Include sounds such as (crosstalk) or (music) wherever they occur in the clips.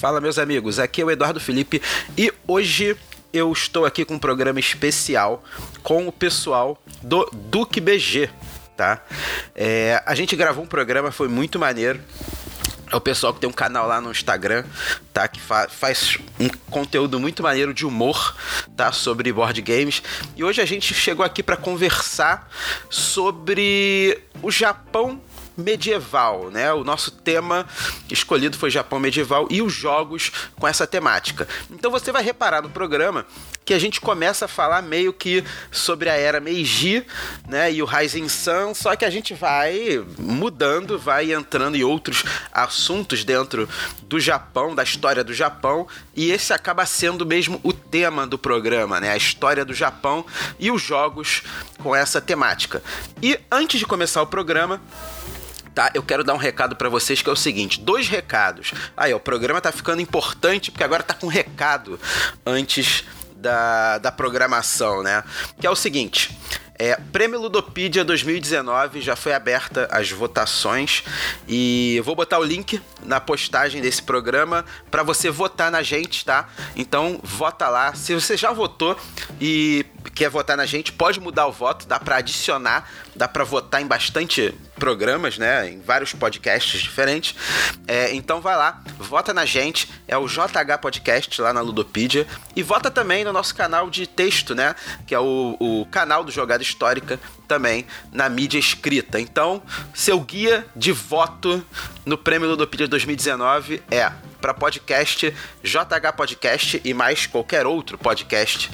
Fala, meus amigos. Aqui é o Eduardo Felipe e hoje eu estou aqui com um programa especial com o pessoal do Duque BG, tá? É, a gente gravou um programa, foi muito maneiro. É o pessoal que tem um canal lá no Instagram, tá? Que fa faz um conteúdo muito maneiro de humor, tá? Sobre board games. E hoje a gente chegou aqui para conversar sobre o Japão medieval, né? O nosso tema escolhido foi Japão medieval e os jogos com essa temática. Então você vai reparar no programa que a gente começa a falar meio que sobre a era Meiji, né, e o Rising Sun, só que a gente vai mudando, vai entrando em outros assuntos dentro do Japão, da história do Japão, e esse acaba sendo mesmo o tema do programa, né, a história do Japão e os jogos com essa temática. E antes de começar o programa, tá? Eu quero dar um recado para vocês que é o seguinte, dois recados. Aí, ó, o programa tá ficando importante porque agora tá com recado antes da, da programação, né? Que é o seguinte. É, Prêmio Ludopedia 2019 já foi aberta as votações e eu vou botar o link na postagem desse programa para você votar na gente, tá? Então vota lá. Se você já votou e quer votar na gente, pode mudar o voto, dá para adicionar, dá para votar em bastante programas, né? Em vários podcasts diferentes. É, então vai lá, vota na gente, é o JH Podcast lá na Ludopedia. E vota também no nosso canal de texto, né? Que é o, o canal do Jogada Histórica também na mídia escrita. Então, seu guia de voto no Prêmio Ludopedia 2019 é para podcast JH Podcast e mais qualquer outro podcast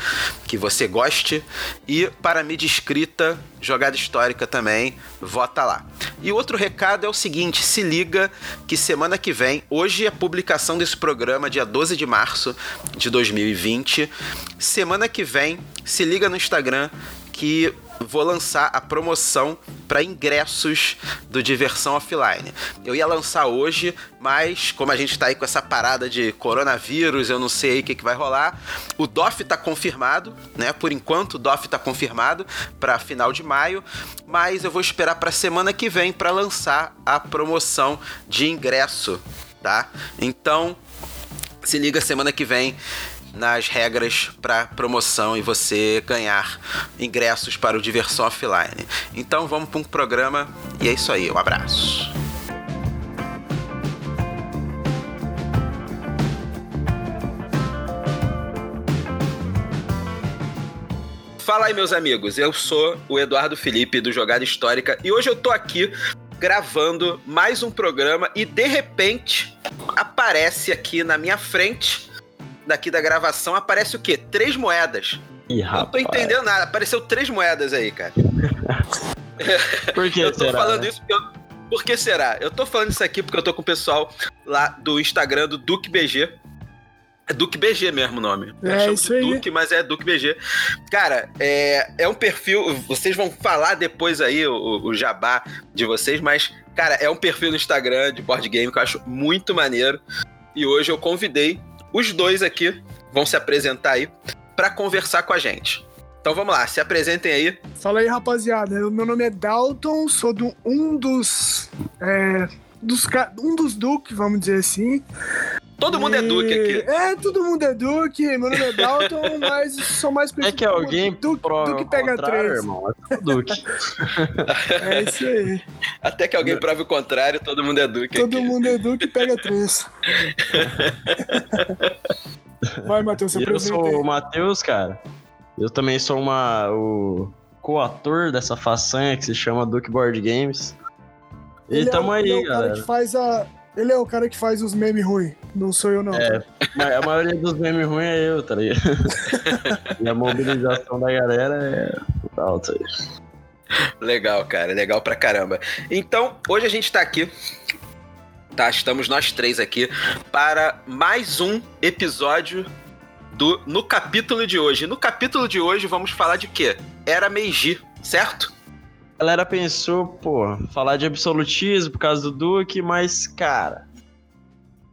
que você goste. E para mídia escrita, jogada histórica também, vota lá. E outro recado é o seguinte: se liga que semana que vem, hoje é a publicação desse programa, dia 12 de março de 2020. Semana que vem, se liga no Instagram que vou lançar a promoção para ingressos do Diversão Offline. Eu ia lançar hoje, mas como a gente está aí com essa parada de coronavírus, eu não sei o que, que vai rolar. O DOF está confirmado, né? Por enquanto o DOF está confirmado para final de maio, mas eu vou esperar para semana que vem para lançar a promoção de ingresso, tá? Então, se liga semana que vem nas regras para promoção e você ganhar ingressos para o Diversão Offline. Então vamos para um programa e é isso aí. Um abraço. Fala aí, meus amigos. Eu sou o Eduardo Felipe do Jogada Histórica e hoje eu tô aqui gravando mais um programa e de repente aparece aqui na minha frente daqui da gravação aparece o quê? Três moedas. Ih, Não tô entendendo nada. Apareceu três moedas aí, cara. (laughs) Por que eu tô será, falando né? isso porque eu... Por que será? Eu tô falando isso aqui porque eu tô com o pessoal lá do Instagram do Duque BG. É Duque BG mesmo o nome. É, Eu chamo de. Duque, mas é Duque BG. Cara, é, é um perfil. Vocês vão falar depois aí o, o jabá de vocês, mas, cara, é um perfil no Instagram de board game que eu acho muito maneiro. E hoje eu convidei os dois aqui, vão se apresentar aí, pra conversar com a gente. Então vamos lá, se apresentem aí. Fala aí, rapaziada. Meu nome é Dalton, sou do, um dos. É, dos um dos Duque, vamos dizer assim. Todo mundo é E- Duque aqui. É, todo mundo é Duque. Meu nome é Dalton, (laughs) mas sou mais É conhecido que como alguém Duque, prova Duque o pega contrário, três. irmão. É o Duque. (laughs) É isso aí. Até que alguém prove o contrário, todo mundo é Duque Todo aqui. mundo é Duque e pega três. (laughs) Vai, Matheus, E eu sou o aí. Matheus, cara. Eu também sou uma, o coator dessa façanha que se chama Duke Board Games. E Ele é tamo o- aí, ele é o cara galera. que faz a. Ele é o cara que faz os memes ruins. Não sou eu, não. É. A maioria dos memes ruins é eu, tá ligado? (laughs) e a mobilização da galera é total, tá ligado? Legal, cara, legal pra caramba. Então, hoje a gente tá aqui, tá? Estamos nós três aqui para mais um episódio do no capítulo de hoje. No capítulo de hoje vamos falar de quê? Era Meiji, certo? A galera pensou, pô, falar de absolutismo por causa do Duque, mas, cara,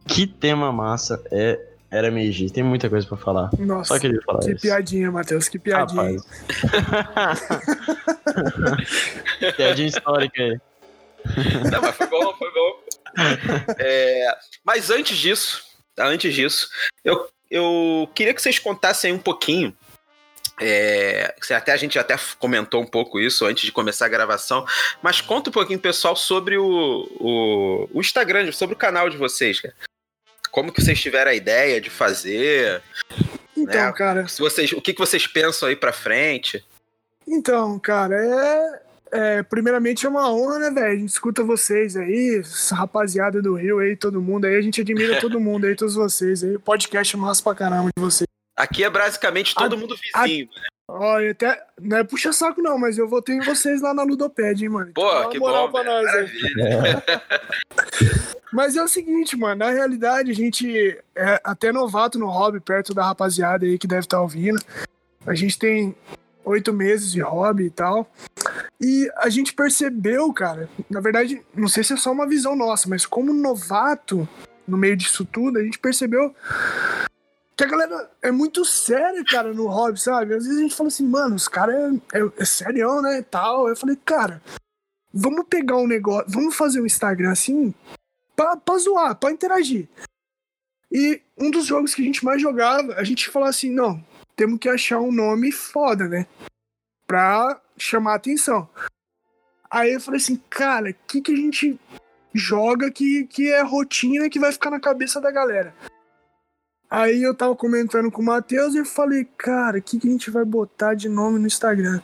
que tema massa é Era Meiji. Tem muita coisa pra falar. Nossa, Só queria falar que isso. piadinha, Matheus, que piadinha. (laughs) Piadinha histórica aí. Não, mas foi bom, foi bom. É, mas antes disso, antes disso, eu, eu queria que vocês contassem um pouquinho. É, até a gente até comentou um pouco isso antes de começar a gravação, mas conta um pouquinho, pessoal, sobre o, o, o Instagram, sobre o canal de vocês, cara. Como que vocês tiveram a ideia de fazer? Então, né? cara. Se vocês, o que, que vocês pensam aí pra frente? Então, cara, é, é, primeiramente é uma honra, né, velho? A gente escuta vocês aí, essa rapaziada do Rio aí, todo mundo aí, a gente admira todo mundo aí, todos vocês aí. O podcast é massa pra caramba de vocês. Aqui é basicamente todo a, mundo vizinho, a, né? Olha, até. Não é puxa saco, não, mas eu votei em vocês lá na Ludoped, hein, mano. Pô, então, que moral bom. Pra nós, (laughs) (laughs) mas é o seguinte, mano, na realidade, a gente é até novato no hobby, perto da rapaziada aí que deve estar tá ouvindo. A gente tem oito meses de hobby e tal. E a gente percebeu, cara, na verdade, não sei se é só uma visão nossa, mas como novato no meio disso tudo, a gente percebeu que a galera é muito séria, cara, no hobby, sabe? Às vezes a gente fala assim, mano, os caras é, é, é sério, né, tal. Eu falei, cara, vamos pegar um negócio, vamos fazer um Instagram assim, pra, pra zoar, pra interagir. E um dos jogos que a gente mais jogava, a gente falava assim, não, temos que achar um nome foda, né? Pra chamar atenção. Aí eu falei assim, cara, o que, que a gente joga que, que é rotina que vai ficar na cabeça da galera? Aí eu tava comentando com o Matheus e eu falei, cara, o que, que a gente vai botar de nome no Instagram?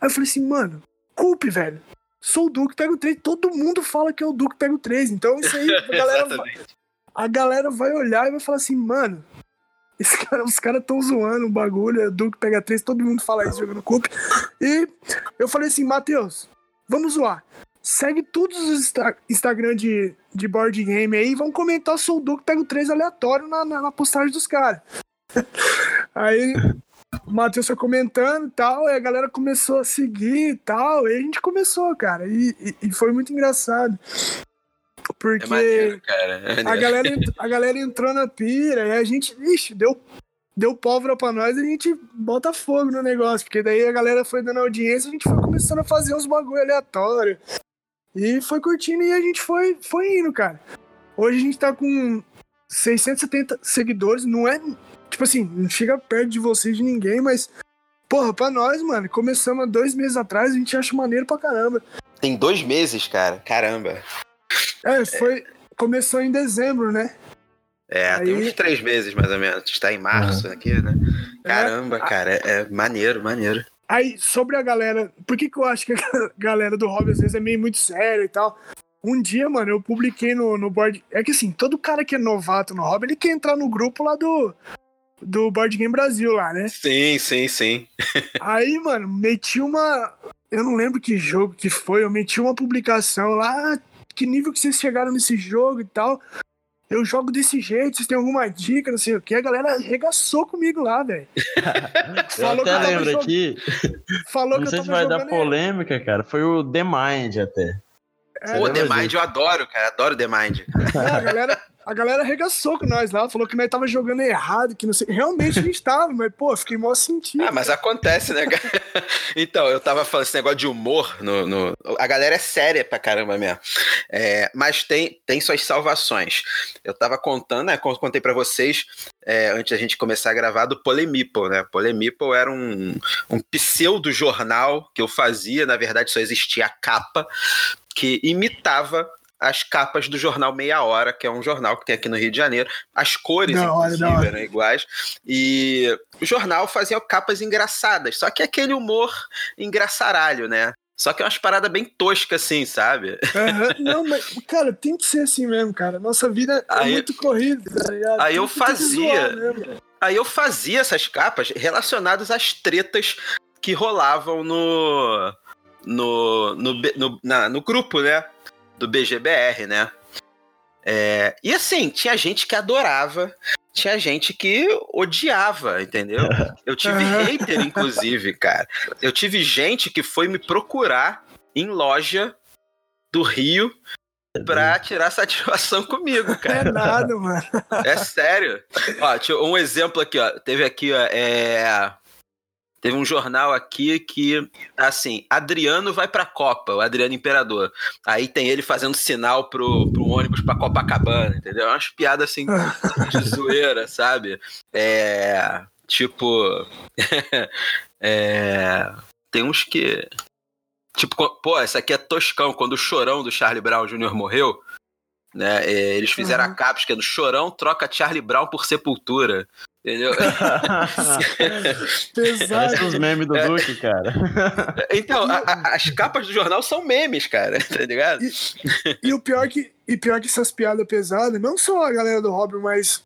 Aí eu falei assim, mano, culpe, velho. Sou o Duque, pega o 3. Todo mundo fala que é o Duque, pega o 3. Então isso aí, a (laughs) galera, vai, a galera vai olhar e vai falar assim, mano, Cara, os caras tão zoando o bagulho, é Duke pega três, todo mundo fala isso jogando cup. E eu falei assim, Matheus, vamos zoar. Segue todos os Instagram de, de board game aí e vão comentar o Duke pega o 3 aleatório na, na, na postagem dos caras. (laughs) aí o Matheus foi comentando e tal, e a galera começou a seguir e tal, e a gente começou, cara, e, e, e foi muito engraçado. Porque é maneiro, é a, galera, a galera entrou na pira e a gente, ixi, deu, deu pólvora pra nós e a gente bota fogo no negócio. Porque daí a galera foi dando audiência, a gente foi começando a fazer uns bagulho aleatório. E foi curtindo e a gente foi, foi indo, cara. Hoje a gente tá com 670 seguidores, não é. Tipo assim, não chega perto de vocês de ninguém, mas. Porra, pra nós, mano, começamos há dois meses atrás, a gente acha maneiro pra caramba. Tem dois meses, cara. Caramba. É, foi. Começou em dezembro, né? É, Aí... tem uns três meses mais ou menos. Está em março é. aqui, né? É. Caramba, é, cara, é, é, maneiro, maneiro. Aí, sobre a galera. Por que, que eu acho que a (laughs) galera do hobby às vezes é meio muito séria e tal? Um dia, mano, eu publiquei no, no board. É que assim, todo cara que é novato no hobby, ele quer entrar no grupo lá do. Do Board Game Brasil lá, né? Sim, sim, sim. (laughs) Aí, mano, meti uma. Eu não lembro que jogo que foi, eu meti uma publicação lá, que nível que vocês chegaram nesse jogo e tal. Eu jogo desse jeito, vocês têm alguma dica, não sei o que. A galera arregaçou comigo lá, velho. (laughs) Falou eu até lembro aqui. Falou não que sei se vai dar polêmica, cara. Foi o The Mind até. É, Pô, The Mind eu adoro, cara. Adoro The Mind. É, a galera, a galera arregaçou com nós lá, falou que nós tava jogando errado, que não sei. Realmente a gente tava, mas, pô, fiquei mó sentido. Ah, mas acontece, né, cara? (laughs) então, eu tava falando esse negócio de humor no. no... A galera é séria pra caramba mesmo. É, mas tem, tem suas salvações. Eu tava contando, né? Contei para vocês é, antes da gente começar a gravar do Polemiple, né? Polemiple era um, um pseudo jornal que eu fazia, na verdade só existia a capa, que imitava as capas do jornal Meia Hora, que é um jornal que tem aqui no Rio de Janeiro. As cores, não, inclusive, não. eram iguais. E o jornal fazia capas engraçadas, só que aquele humor engraçaralho, né? Só que é umas paradas bem toscas, assim, sabe? Uhum. (laughs) Não, mas, cara, tem que ser assim mesmo, cara. Nossa vida é aí, muito corrida, tá ligado? Aí tem eu fazia. Aí eu fazia essas capas relacionadas às tretas que rolavam no. No, no, no, na, no grupo, né? Do BGBR, né? É, e assim, tinha gente que adorava, tinha gente que odiava, entendeu? (laughs) Eu tive hater, inclusive, cara. Eu tive gente que foi me procurar em loja do Rio pra tirar satisfação comigo, cara. É nada, mano. É sério. Ó, um exemplo aqui, ó. Teve aqui, ó, é... Teve um jornal aqui que, assim, Adriano vai pra Copa, o Adriano Imperador. Aí tem ele fazendo sinal pro, pro ônibus pra Copacabana, entendeu? É umas piadas assim (laughs) de zoeira, sabe? É. Tipo. (laughs) é, tem uns que. Tipo, pô, essa aqui é Toscão, quando o chorão do Charlie Brown Jr. morreu. Né, é, eles fizeram uhum. a caps que é do Chorão troca Charlie Brown por Sepultura. Entendeu? (laughs) Pesado. os memes do é. Duque, cara. Então, a, a, as capas do jornal são memes, cara, (laughs) tá ligado? E, e, o pior que, e pior que essas piadas pesadas, não só a galera do Robin, mas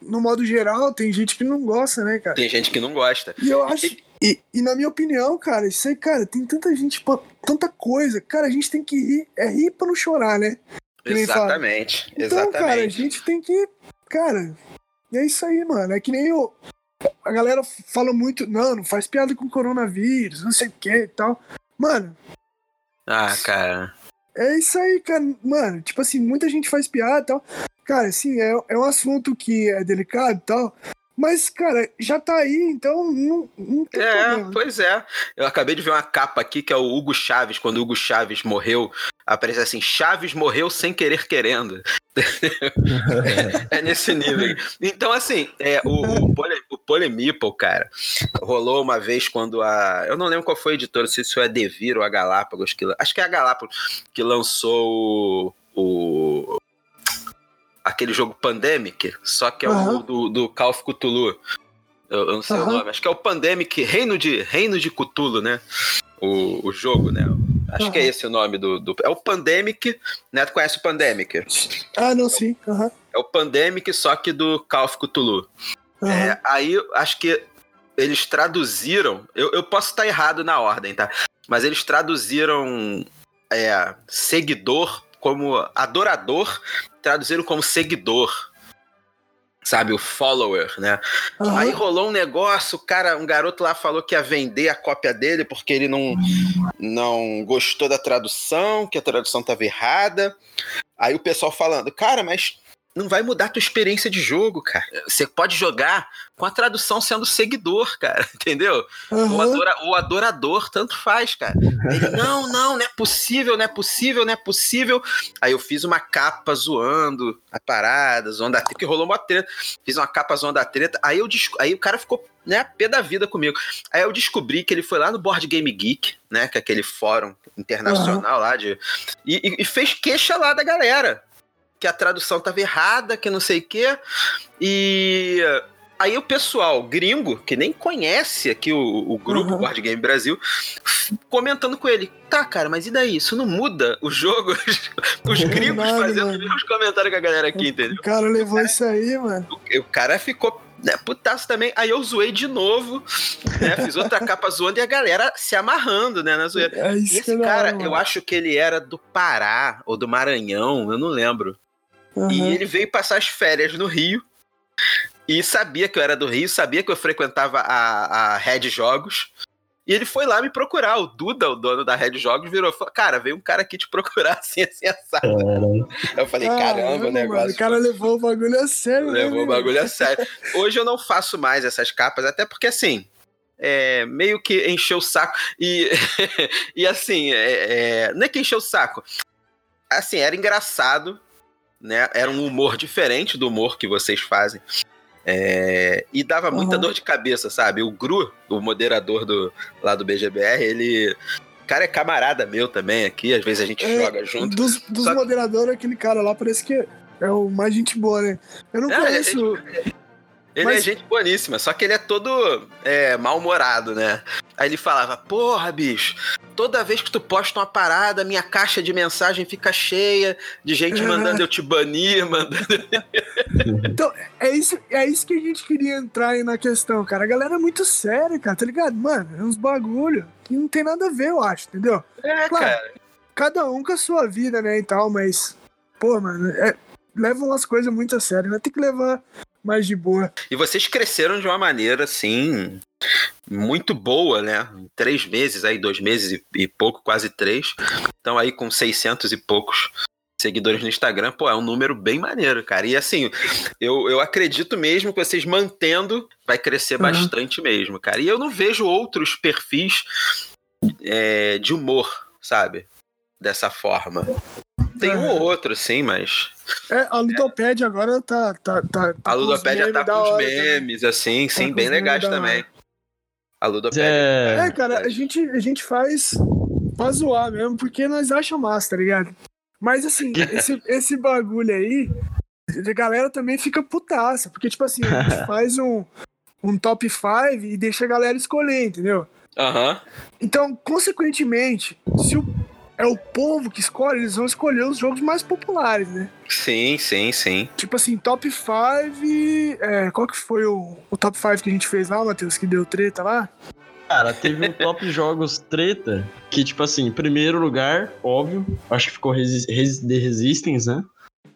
no modo geral, tem gente que não gosta, né, cara? Tem gente que não gosta. E eu acho. E, e na minha opinião, cara, isso aí, cara, tem tanta gente, tanta coisa. Cara, a gente tem que rir. É rir pra não chorar, né? Exatamente. Então, exatamente. cara, a gente tem que. Cara, e é isso aí, mano. É que nem eu. A galera fala muito, não, não faz piada com coronavírus, não sei o que e tal. Mano. Ah, cara. É isso aí, cara. Mano, tipo assim, muita gente faz piada e tal. Cara, assim, é, é um assunto que é delicado e tal. Mas, cara, já tá aí, então não, não tem É, problema. pois é. Eu acabei de ver uma capa aqui que é o Hugo Chaves, quando o Hugo Chaves morreu. Aparece assim: Chaves morreu sem querer querendo. É nesse nível. Então, assim, é, o, o, Pole, o Polemipple, cara, rolou uma vez quando a. Eu não lembro qual foi a editora, se isso é Devir ou a Galápagos. Que, acho que é a Galápagos que lançou o, o aquele jogo Pandemic, só que é uhum. o do, do Call of Cthulhu. Eu, eu não sei uhum. o nome, acho que é o Pandemic, Reino de, Reino de Cthulhu, né? O, o jogo, né? Acho uhum. que é esse o nome do, do. É o Pandemic, né? Tu conhece o Pandemic? Ah, não, sim. Uhum. É o Pandemic, só que do Call of Cthulhu. É, aí, acho que eles traduziram. Eu, eu posso estar errado na ordem, tá? Mas eles traduziram é, seguidor como adorador, traduziram como seguidor. Sabe, o follower, né? Uhum. Aí rolou um negócio, o cara, um garoto lá falou que ia vender a cópia dele porque ele não, não gostou da tradução, que a tradução estava errada. Aí o pessoal falando, cara, mas não vai mudar a tua experiência de jogo, cara. Você pode jogar com a tradução sendo seguidor, cara, (laughs) entendeu? Uhum. O, adora, o adorador, tanto faz, cara. Ele, não, não, não é possível, não é possível, não é possível. Aí eu fiz uma capa zoando a parada, zoando a treta, que rolou uma treta. Fiz uma capa zoando a treta. Aí, eu, aí o cara ficou, né, pé da vida comigo. Aí eu descobri que ele foi lá no Board Game Geek, né, que é aquele fórum internacional uhum. lá de... E, e fez queixa lá da galera que a tradução estava errada, que não sei o quê. E aí o pessoal gringo, que nem conhece aqui o, o grupo uhum. Board Game Brasil, comentando com ele. Tá, cara, mas e daí? Isso não muda o jogo? (laughs) Os gringos Nada, fazendo os mesmos comentários com a galera aqui, entendeu? O cara levou o cara, isso aí, mano. O, o cara ficou né, putaço também. Aí eu zoei de novo, né? Fiz outra (laughs) capa zoando e a galera se amarrando, né, na zoeira. É Esse cara, eu acho que ele era do Pará ou do Maranhão, eu não lembro. Uhum. E ele veio passar as férias no Rio. E sabia que eu era do Rio, sabia que eu frequentava a, a Red Jogos. E ele foi lá me procurar. O Duda, o dono da Red Jogos, virou falou: Cara, veio um cara aqui te procurar (laughs) assim, assim, assado. Eu falei: Caramba, o negócio. Mano, o cara levou o bagulho a sério, né, Levou né, o bagulho a sério. Hoje eu não faço mais essas capas, até porque assim. É, meio que encheu o saco. E, (laughs) e assim, é, é, não é que encheu o saco. Assim, era engraçado né? Era um humor diferente do humor que vocês fazem. É, e dava muita uhum. dor de cabeça, sabe? O Gru, o moderador do, lá do BGBR, ele. O cara é camarada meu também aqui, às vezes a gente é, joga junto. Dos, dos Só... moderadores, aquele cara lá parece que é o mais gente boa, né? Eu não é, conheço. Gente, ele Mas... é gente boníssima, só que ele é todo é, mal-humorado, né? Aí ele falava, porra, bicho, toda vez que tu posta uma parada, minha caixa de mensagem fica cheia de gente mandando eu te banir, (laughs) mandando. então, é isso, é isso que a gente queria entrar aí na questão, cara. A galera é muito séria, cara, tá ligado? Mano, é uns bagulho que não tem nada a ver, eu acho, entendeu? É, claro, cara. Cada um com a sua vida, né, e tal, mas, pô, mano, é, levam as coisas muito a sério, né? Tem que levar mais de boa. E vocês cresceram de uma maneira, assim, muito boa, né? Em três meses, aí, dois meses e, e pouco, quase três. Então aí com 600 e poucos seguidores no Instagram, pô, é um número bem maneiro, cara. E assim, eu, eu acredito mesmo que vocês mantendo vai crescer uhum. bastante mesmo, cara. E eu não vejo outros perfis é, de humor, sabe? Dessa forma. Tem um ou outro, sim, mas. É, a Ludopédia é. agora tá. tá, tá, tá a Ludopédia tá com os memes, assim, sim, tá bem legais também. A Ludopédia. É, é cara, a gente, a gente faz pra zoar mesmo, porque nós achamos massa, tá ligado? Mas assim, (laughs) esse, esse bagulho aí, a galera também fica putaça, porque, tipo assim, a gente (laughs) faz um, um top 5 e deixa a galera escolher, entendeu? Aham. Uhum. Então, consequentemente, se o, é o povo que escolhe, eles vão escolher os jogos mais populares, né? Sim, sim, sim. Tipo assim, top 5. É, qual que foi o, o top 5 que a gente fez lá, Matheus, que deu treta lá? Cara, teve um top jogos treta que, tipo assim, em primeiro lugar, óbvio, acho que ficou Resi The Resistance, né?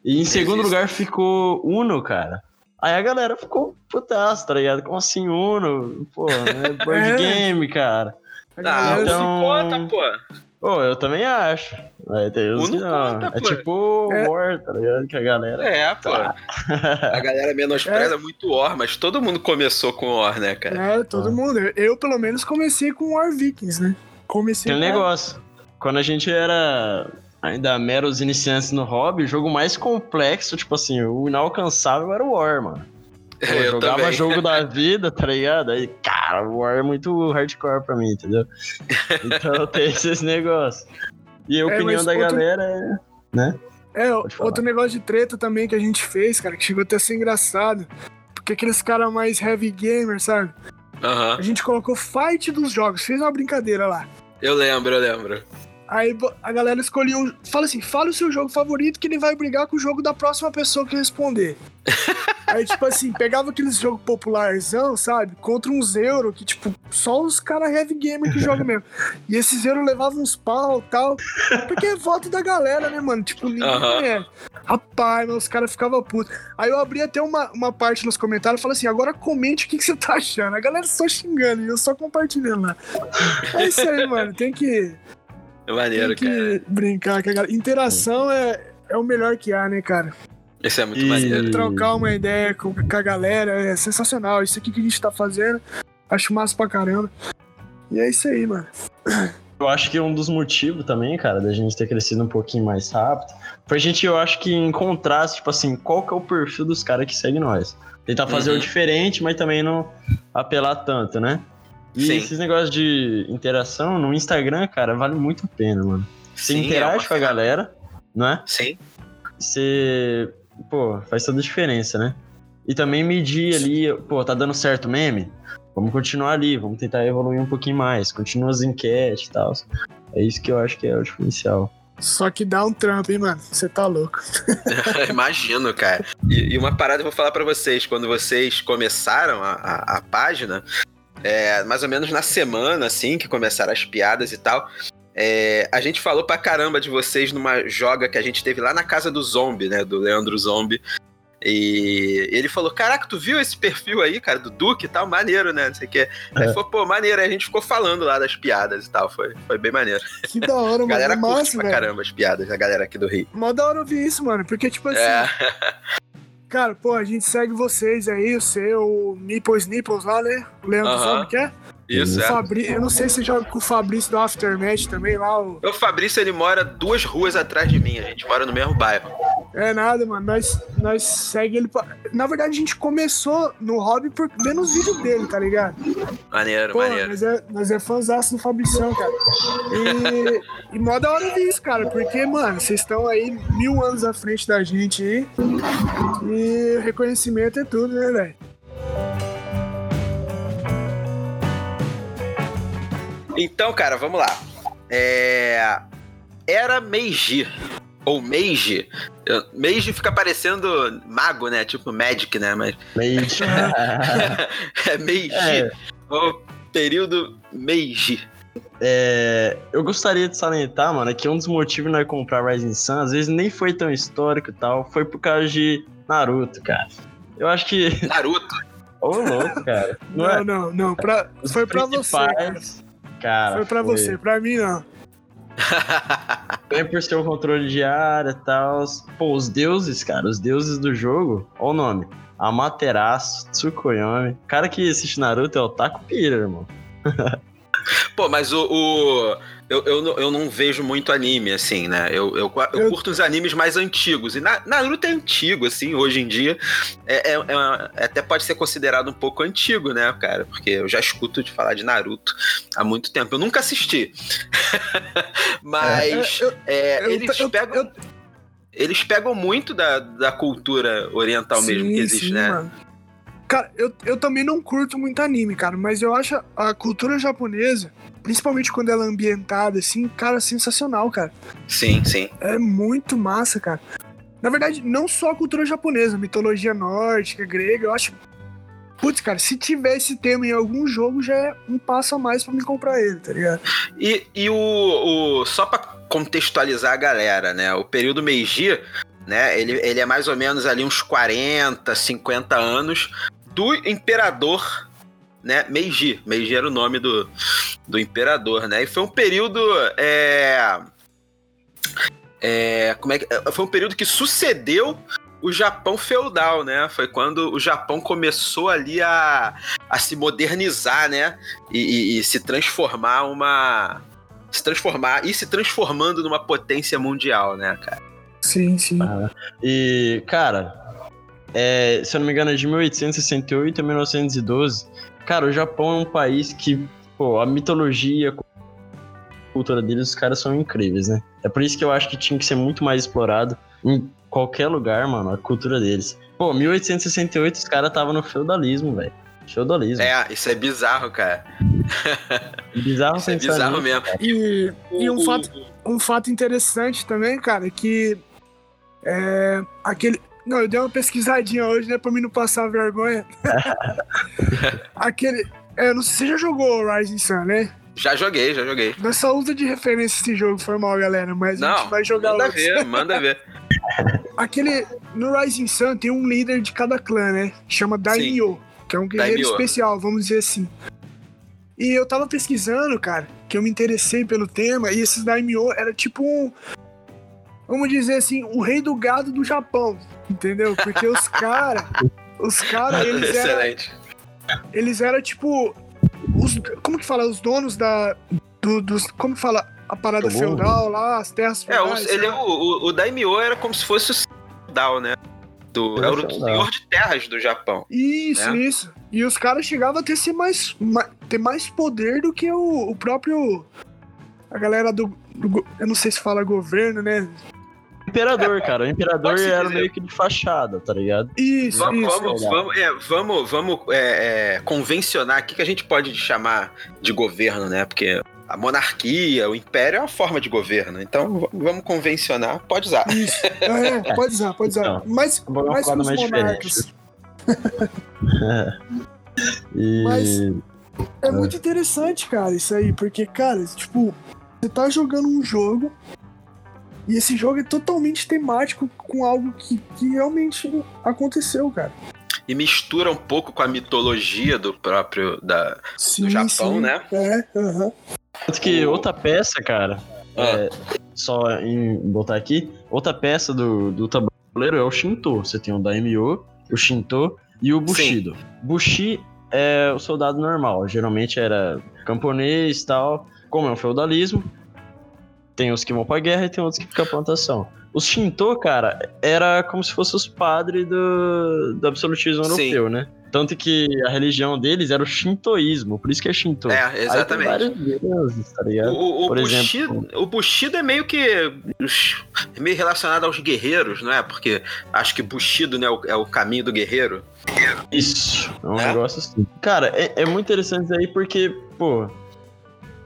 E em segundo lugar ficou Uno, cara. Aí a galera ficou putaço, tá ligado? Como assim Uno? Pô, né? (laughs) Board é. game, cara. Ah, então... conta, pô. Pô, eu também acho. Vai ter uns que não. Conta, é pô. tipo é. War, tá ligado? Que a galera. É, pô. a galera menospreza é. muito War, mas todo mundo começou com War, né, cara? É, todo ah. mundo. Eu, pelo menos, comecei com War Vikings, né? Comecei. Tem um negócio. Quando a gente era ainda meros iniciantes no hobby, o jogo mais complexo, tipo assim, o inalcançável era o War, mano. Pô, eu jogava também. jogo da vida, tá ligado? Aí, cara, o War é muito hardcore pra mim, entendeu? Então tem esses negócios. E a é, opinião da outro... galera é. né? É, outro negócio de treta também que a gente fez, cara, que chegou até a ser engraçado. Porque aqueles caras mais heavy gamer, sabe? Uhum. A gente colocou fight dos jogos, fez uma brincadeira lá. Eu lembro, eu lembro. Aí a galera escolheu. Fala assim: fala o seu jogo favorito que ele vai brigar com o jogo da próxima pessoa que responder. (laughs) Aí, tipo assim, pegava aqueles jogos popularzão, sabe? Contra uns euro, que, tipo, só os caras heavy gamer que jogam (laughs) mesmo. E esses euro levavam uns pau e tal. Porque é voto da galera, né, mano? Tipo, ninguém uhum. conhece. Rapaz, mas os caras ficavam putos. Aí eu abri até uma, uma parte nos comentários e falei assim: agora comente o que, que você tá achando. A galera só xingando e eu só compartilhando lá. É isso aí, mano. Tem que. É maneiro, tem que cara. brincar com a galera. Interação é, é o melhor que há, né, cara? Isso é muito e... maneiro. Trocar uma ideia com, com, a galera é sensacional. Isso aqui que a gente tá fazendo, acho massa pra caramba. E é isso aí, mano. Eu acho que um dos motivos também, cara, da gente ter crescido um pouquinho mais rápido, foi a gente, eu acho que encontrar, tipo assim, qual que é o perfil dos caras que seguem nós. Tentar fazer uhum. o diferente, mas também não apelar tanto, né? E Sim. esses negócios de interação no Instagram, cara, vale muito a pena, mano. Você Sim, interage é com a galera, não é? Sim. Você pô, faz toda a diferença, né? E também medir ali, pô, tá dando certo o meme? Vamos continuar ali, vamos tentar evoluir um pouquinho mais, continua as enquetes e tal. É isso que eu acho que é o diferencial. Só que dá um trampo, hein, mano? Você tá louco. (laughs) Imagino, cara. E, e, uma parada eu vou falar para vocês. Quando vocês começaram a, a, a página, é, mais ou menos na semana, assim, que começaram as piadas e tal, é, a gente falou pra caramba de vocês numa joga que a gente teve lá na casa do Zombie, né? Do Leandro Zombie. E ele falou: Caraca, tu viu esse perfil aí, cara, do Duque e tal? Maneiro, né? Não sei o quê. Aí é. falou: Pô, maneiro. Aí a gente ficou falando lá das piadas e tal. Foi, foi bem maneiro. Que da hora, (laughs) mano. Galera é curte massa, pra velho. caramba as piadas, a galera aqui do Rio. Mó da hora ouvir isso, mano. Porque, tipo assim. É. (laughs) Cara, pô, a gente segue vocês aí, o seu Nipples Nipples lá, né? O Leandro uh -huh. Zombie, que é? Isso, o é. Fabri... Eu não sei se joga com o Fabrício do Aftermath também lá. O... o Fabrício, ele mora duas ruas atrás de mim. A gente mora no mesmo bairro. É nada, mano. Nós, nós segue ele. Pra... Na verdade, a gente começou no hobby por vendo os vídeos dele, tá ligado? Maneiro, Pô, maneiro. Nós é, nós é fãzaço do Fabricião, cara. E, (laughs) e mó da hora ver isso, cara. Porque, mano, vocês estão aí mil anos à frente da gente aí. E reconhecimento é tudo, né, velho? Então, cara, vamos lá. É... Era Meiji. Ou Meiji. Meiji fica parecendo mago, né? Tipo Magic, né? Mas... Meiji. (laughs) é Meiji. É. O período Meiji. É, eu gostaria de salientar, mano, que um dos motivos de nós comprar Rising Sun, às vezes nem foi tão histórico e tal, foi por causa de Naruto, cara. Eu acho que. Naruto? Ô, louco, cara. Não, não, é... não, não. Pra... Foi pra você. Cara. Cara, foi pra foi. você, pra mim não. (laughs) Também por ser um controle de área e tal. Pô, os deuses, cara, os deuses do jogo, olha o nome. Amaterasu, Tsukuyomi. Cara que assiste Naruto é o Taco Pira, irmão. (laughs) Pô, mas o. o eu, eu, eu não vejo muito anime, assim, né? Eu, eu, eu, eu curto os animes mais antigos. E na, Naruto é antigo, assim, hoje em dia. É, é, é, até pode ser considerado um pouco antigo, né, cara? Porque eu já escuto de falar de Naruto há muito tempo. Eu nunca assisti. (laughs) mas é, é, eles pegam. Eles pegam muito da, da cultura oriental sim, mesmo que existe, sim, né? Mano. Cara, eu, eu também não curto muito anime, cara, mas eu acho a cultura japonesa, principalmente quando ela é ambientada assim, cara, sensacional, cara. Sim, sim. É muito massa, cara. Na verdade, não só a cultura japonesa, mitologia nórdica, grega, eu acho. Putz, cara, se tiver esse tema em algum jogo, já é um passo a mais para me comprar ele, tá ligado? E, e o, o. Só pra contextualizar a galera, né? O período Meiji, né? Ele, ele é mais ou menos ali uns 40, 50 anos do imperador né, Meiji. Meiji era o nome do, do imperador, né? E foi um período. É, é, como é que, foi um período que sucedeu o Japão feudal, né? Foi quando o Japão começou ali a, a se modernizar, né? E, e, e se transformar uma. Se transformar e se transformando numa potência mundial, né, cara? Sim, sim. Ah, e, cara, é, se eu não me engano, é de 1868 a 1912. Cara, o Japão é um país que, pô, a mitologia, a cultura deles, os caras são incríveis, né? É por isso que eu acho que tinha que ser muito mais explorado em qualquer lugar, mano, a cultura deles. Pô, 1868 os caras estavam no feudalismo, velho. Feudalismo. É, isso é bizarro, cara. Bizarro Isso é bizarro mesmo. E, e um, fato, um fato interessante também, cara, que é, aquele, não, eu dei uma pesquisadinha hoje, né, pra mim não passar vergonha. (laughs) Aquele. É, não sei se você já jogou Rising Sun, né? Já joguei, já joguei. Nós só usa de referência esse jogo, foi mal, galera, mas não, a gente vai jogar manda ver, manda ver. (laughs) Aquele. No Rising Sun tem um líder de cada clã, né? Chama Daimyo, que é um guerreiro Daimyo. especial, vamos dizer assim. E eu tava pesquisando, cara, que eu me interessei pelo tema, e esses Daimyo era tipo um, vamos dizer assim, o rei do gado do Japão, entendeu? Porque os caras, os caras, (laughs) eles Excelente. eram, eles eram tipo, os, como que fala, os donos da, do, dos, como que fala, a parada feudal lá, as terras feudais. É, ele, é o, o, o Daimyo era como se fosse o feudal, né? Do, era o senhor de terras do Japão. Isso, né? isso. E os caras chegavam a ter, ser mais, mais, ter mais poder do que o, o próprio. A galera do, do, Eu não sei se fala governo, né? Imperador, cara. O imperador era meio que de fachada, tá ligado? Isso, vamos, isso. Vamos, vamos, é, vamos, vamos é, é, convencionar o que, que a gente pode chamar de governo, né? Porque a monarquia, o império é uma forma de governo. Então vamos convencionar. Pode usar. Isso. (laughs) É, pode usar, pode usar. Então, mas mais com os monarcas. (laughs) (laughs) e... Mas é muito interessante, cara, isso aí. Porque, cara, tipo, você tá jogando um jogo e esse jogo é totalmente temático com algo que, que realmente aconteceu, cara. E mistura um pouco com a mitologia do próprio da, sim, do Japão, sim. né? É, aham. Uhum. Tanto que outra peça, cara, ah. é, só em botar aqui, outra peça do, do tabuleiro é o Shinto. Você tem o Daimyo, o Shinto e o Bushido. Sim. Bushi é o soldado normal, geralmente era camponês e tal. Como é um feudalismo, tem os que vão pra guerra e tem outros que ficam plantação. Os Shinto, cara, era como se fosse os padres do, do absolutismo Sim. europeu, né? Tanto que a religião deles era o shintoísmo, por isso que é Shinto. É, exatamente. Aí tem deuses, tá ligado? O, o, por Bushido, exemplo... o Bushido é meio que. É meio relacionado aos guerreiros, não é? Porque acho que Bushido né, é o caminho do guerreiro. Isso, é um é? negócio assim. Cara, é, é muito interessante aí porque, pô,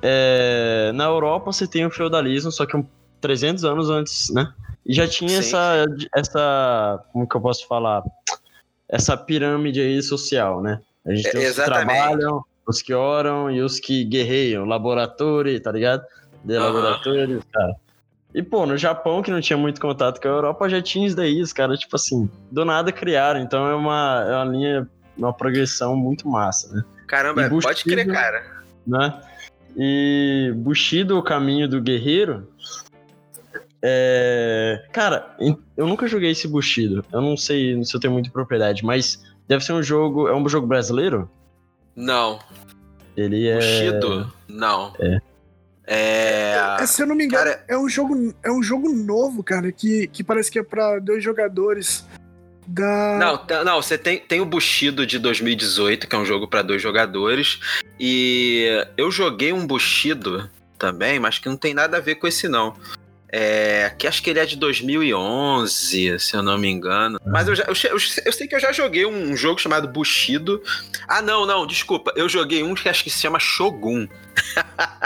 é, na Europa você tem o feudalismo, só que um 300 anos antes, né? E já tinha essa, essa, como que eu posso falar? Essa pirâmide aí social, né? A gente tem os que trabalham, os que oram e os que guerreiam, laboratório, tá ligado? De uhum. laboratório, cara. E, pô, no Japão, que não tinha muito contato com a Europa, já tinha isso daí, os caras, tipo assim, do nada criaram. Então é uma, é uma linha, uma progressão muito massa, né? Caramba, pode crer, cara. Né? E Bushido, o caminho do guerreiro, É... Cara, eu nunca joguei esse Bushido. Eu não sei se eu tenho muita propriedade, mas deve ser um jogo. É um jogo brasileiro? Não. Ele é. Bushido? Não. É. É... É, se eu não me engano, Cara- é, um jogo, é um jogo novo, cara, que, que parece que é pra dois jogadores Não, não, você tem, tem o Bushido de 2018, que é um jogo pra dois jogadores. E eu joguei um Bushido também, mas que não tem nada a ver com esse não. É, que acho que ele é de 2011, se eu não me engano. Mas eu, já, eu, eu eu sei que eu já joguei um jogo chamado Bushido. Ah, não, não, desculpa. Eu joguei um que acho que se chama Shogun. (laughs)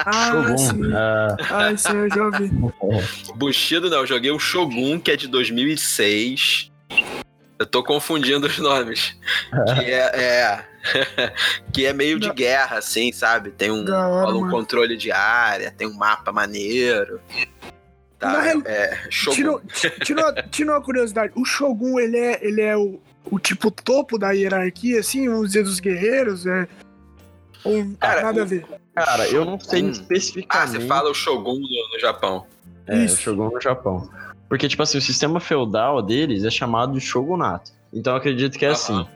Ah, Shogun. sim. Ah, Ah, aí eu já ouvi. (laughs) Bushido não, eu joguei o Shogun, que é de 2006. Eu tô confundindo os nomes. que é, é- (laughs) que é meio de guerra, assim, sabe? Tem um, hora, um controle de área, tem um mapa maneiro. Tá, Na real- é. Tirou, ti- tirou, tirou uma curiosidade. O Shogun, ele é, ele é o, o tipo topo da hierarquia, assim, vamos dizer, dos guerreiros? É... Ou Cara, nada o- a ver? cara, eu não sei Hum. Ah, especificamente. você fala o Shogun no, no Japão. É, o Isso. Shogun no Japão. Porque, tipo assim, o sistema feudal deles é chamado de shogunato. Então eu acredito que é Aham. assim.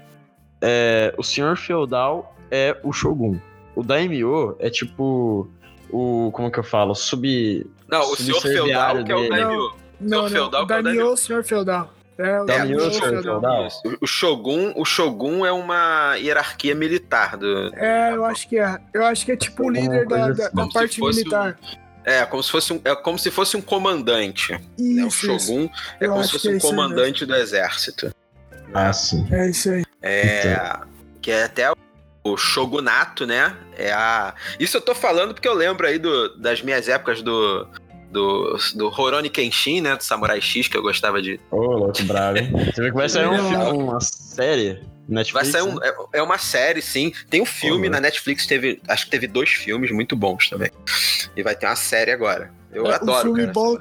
É, o senhor feudal é o shogun. O daimyo é tipo o. Como que eu falo? Sub. Não, o senhor feudal, que é o. Daimyo. Não, não. feudal o que é o Daimyo, Daimyo. o senhor feudal. É, o Daimyo, senhor feudal. O- O Shogun, o Shogun é uma hierarquia militar do, É, eu acho que é. Eu acho que é tipo o líder da, da, assim. da parte militar. É, como se fosse um, é como se fosse um comandante. Né? O Isso, isso. Shogun é Eu como se fosse é um isso comandante do exército. Ah, sim. É isso aí. É, que é até o shogunato, né? É a Isso eu tô falando porque eu lembro aí do, das minhas épocas do do, do Horoni Kenshin, né, do Samurai X que eu gostava de. Ô, louco, bravo, hein? Você vê que vai sair um (laughs) uma série Netflix. Vai sair um, né? é, é uma série, sim. Tem um filme Pô, na Netflix, teve, acho que teve dois filmes muito bons também. E vai ter uma série agora. Eu É, um adoro, filme cara, bom.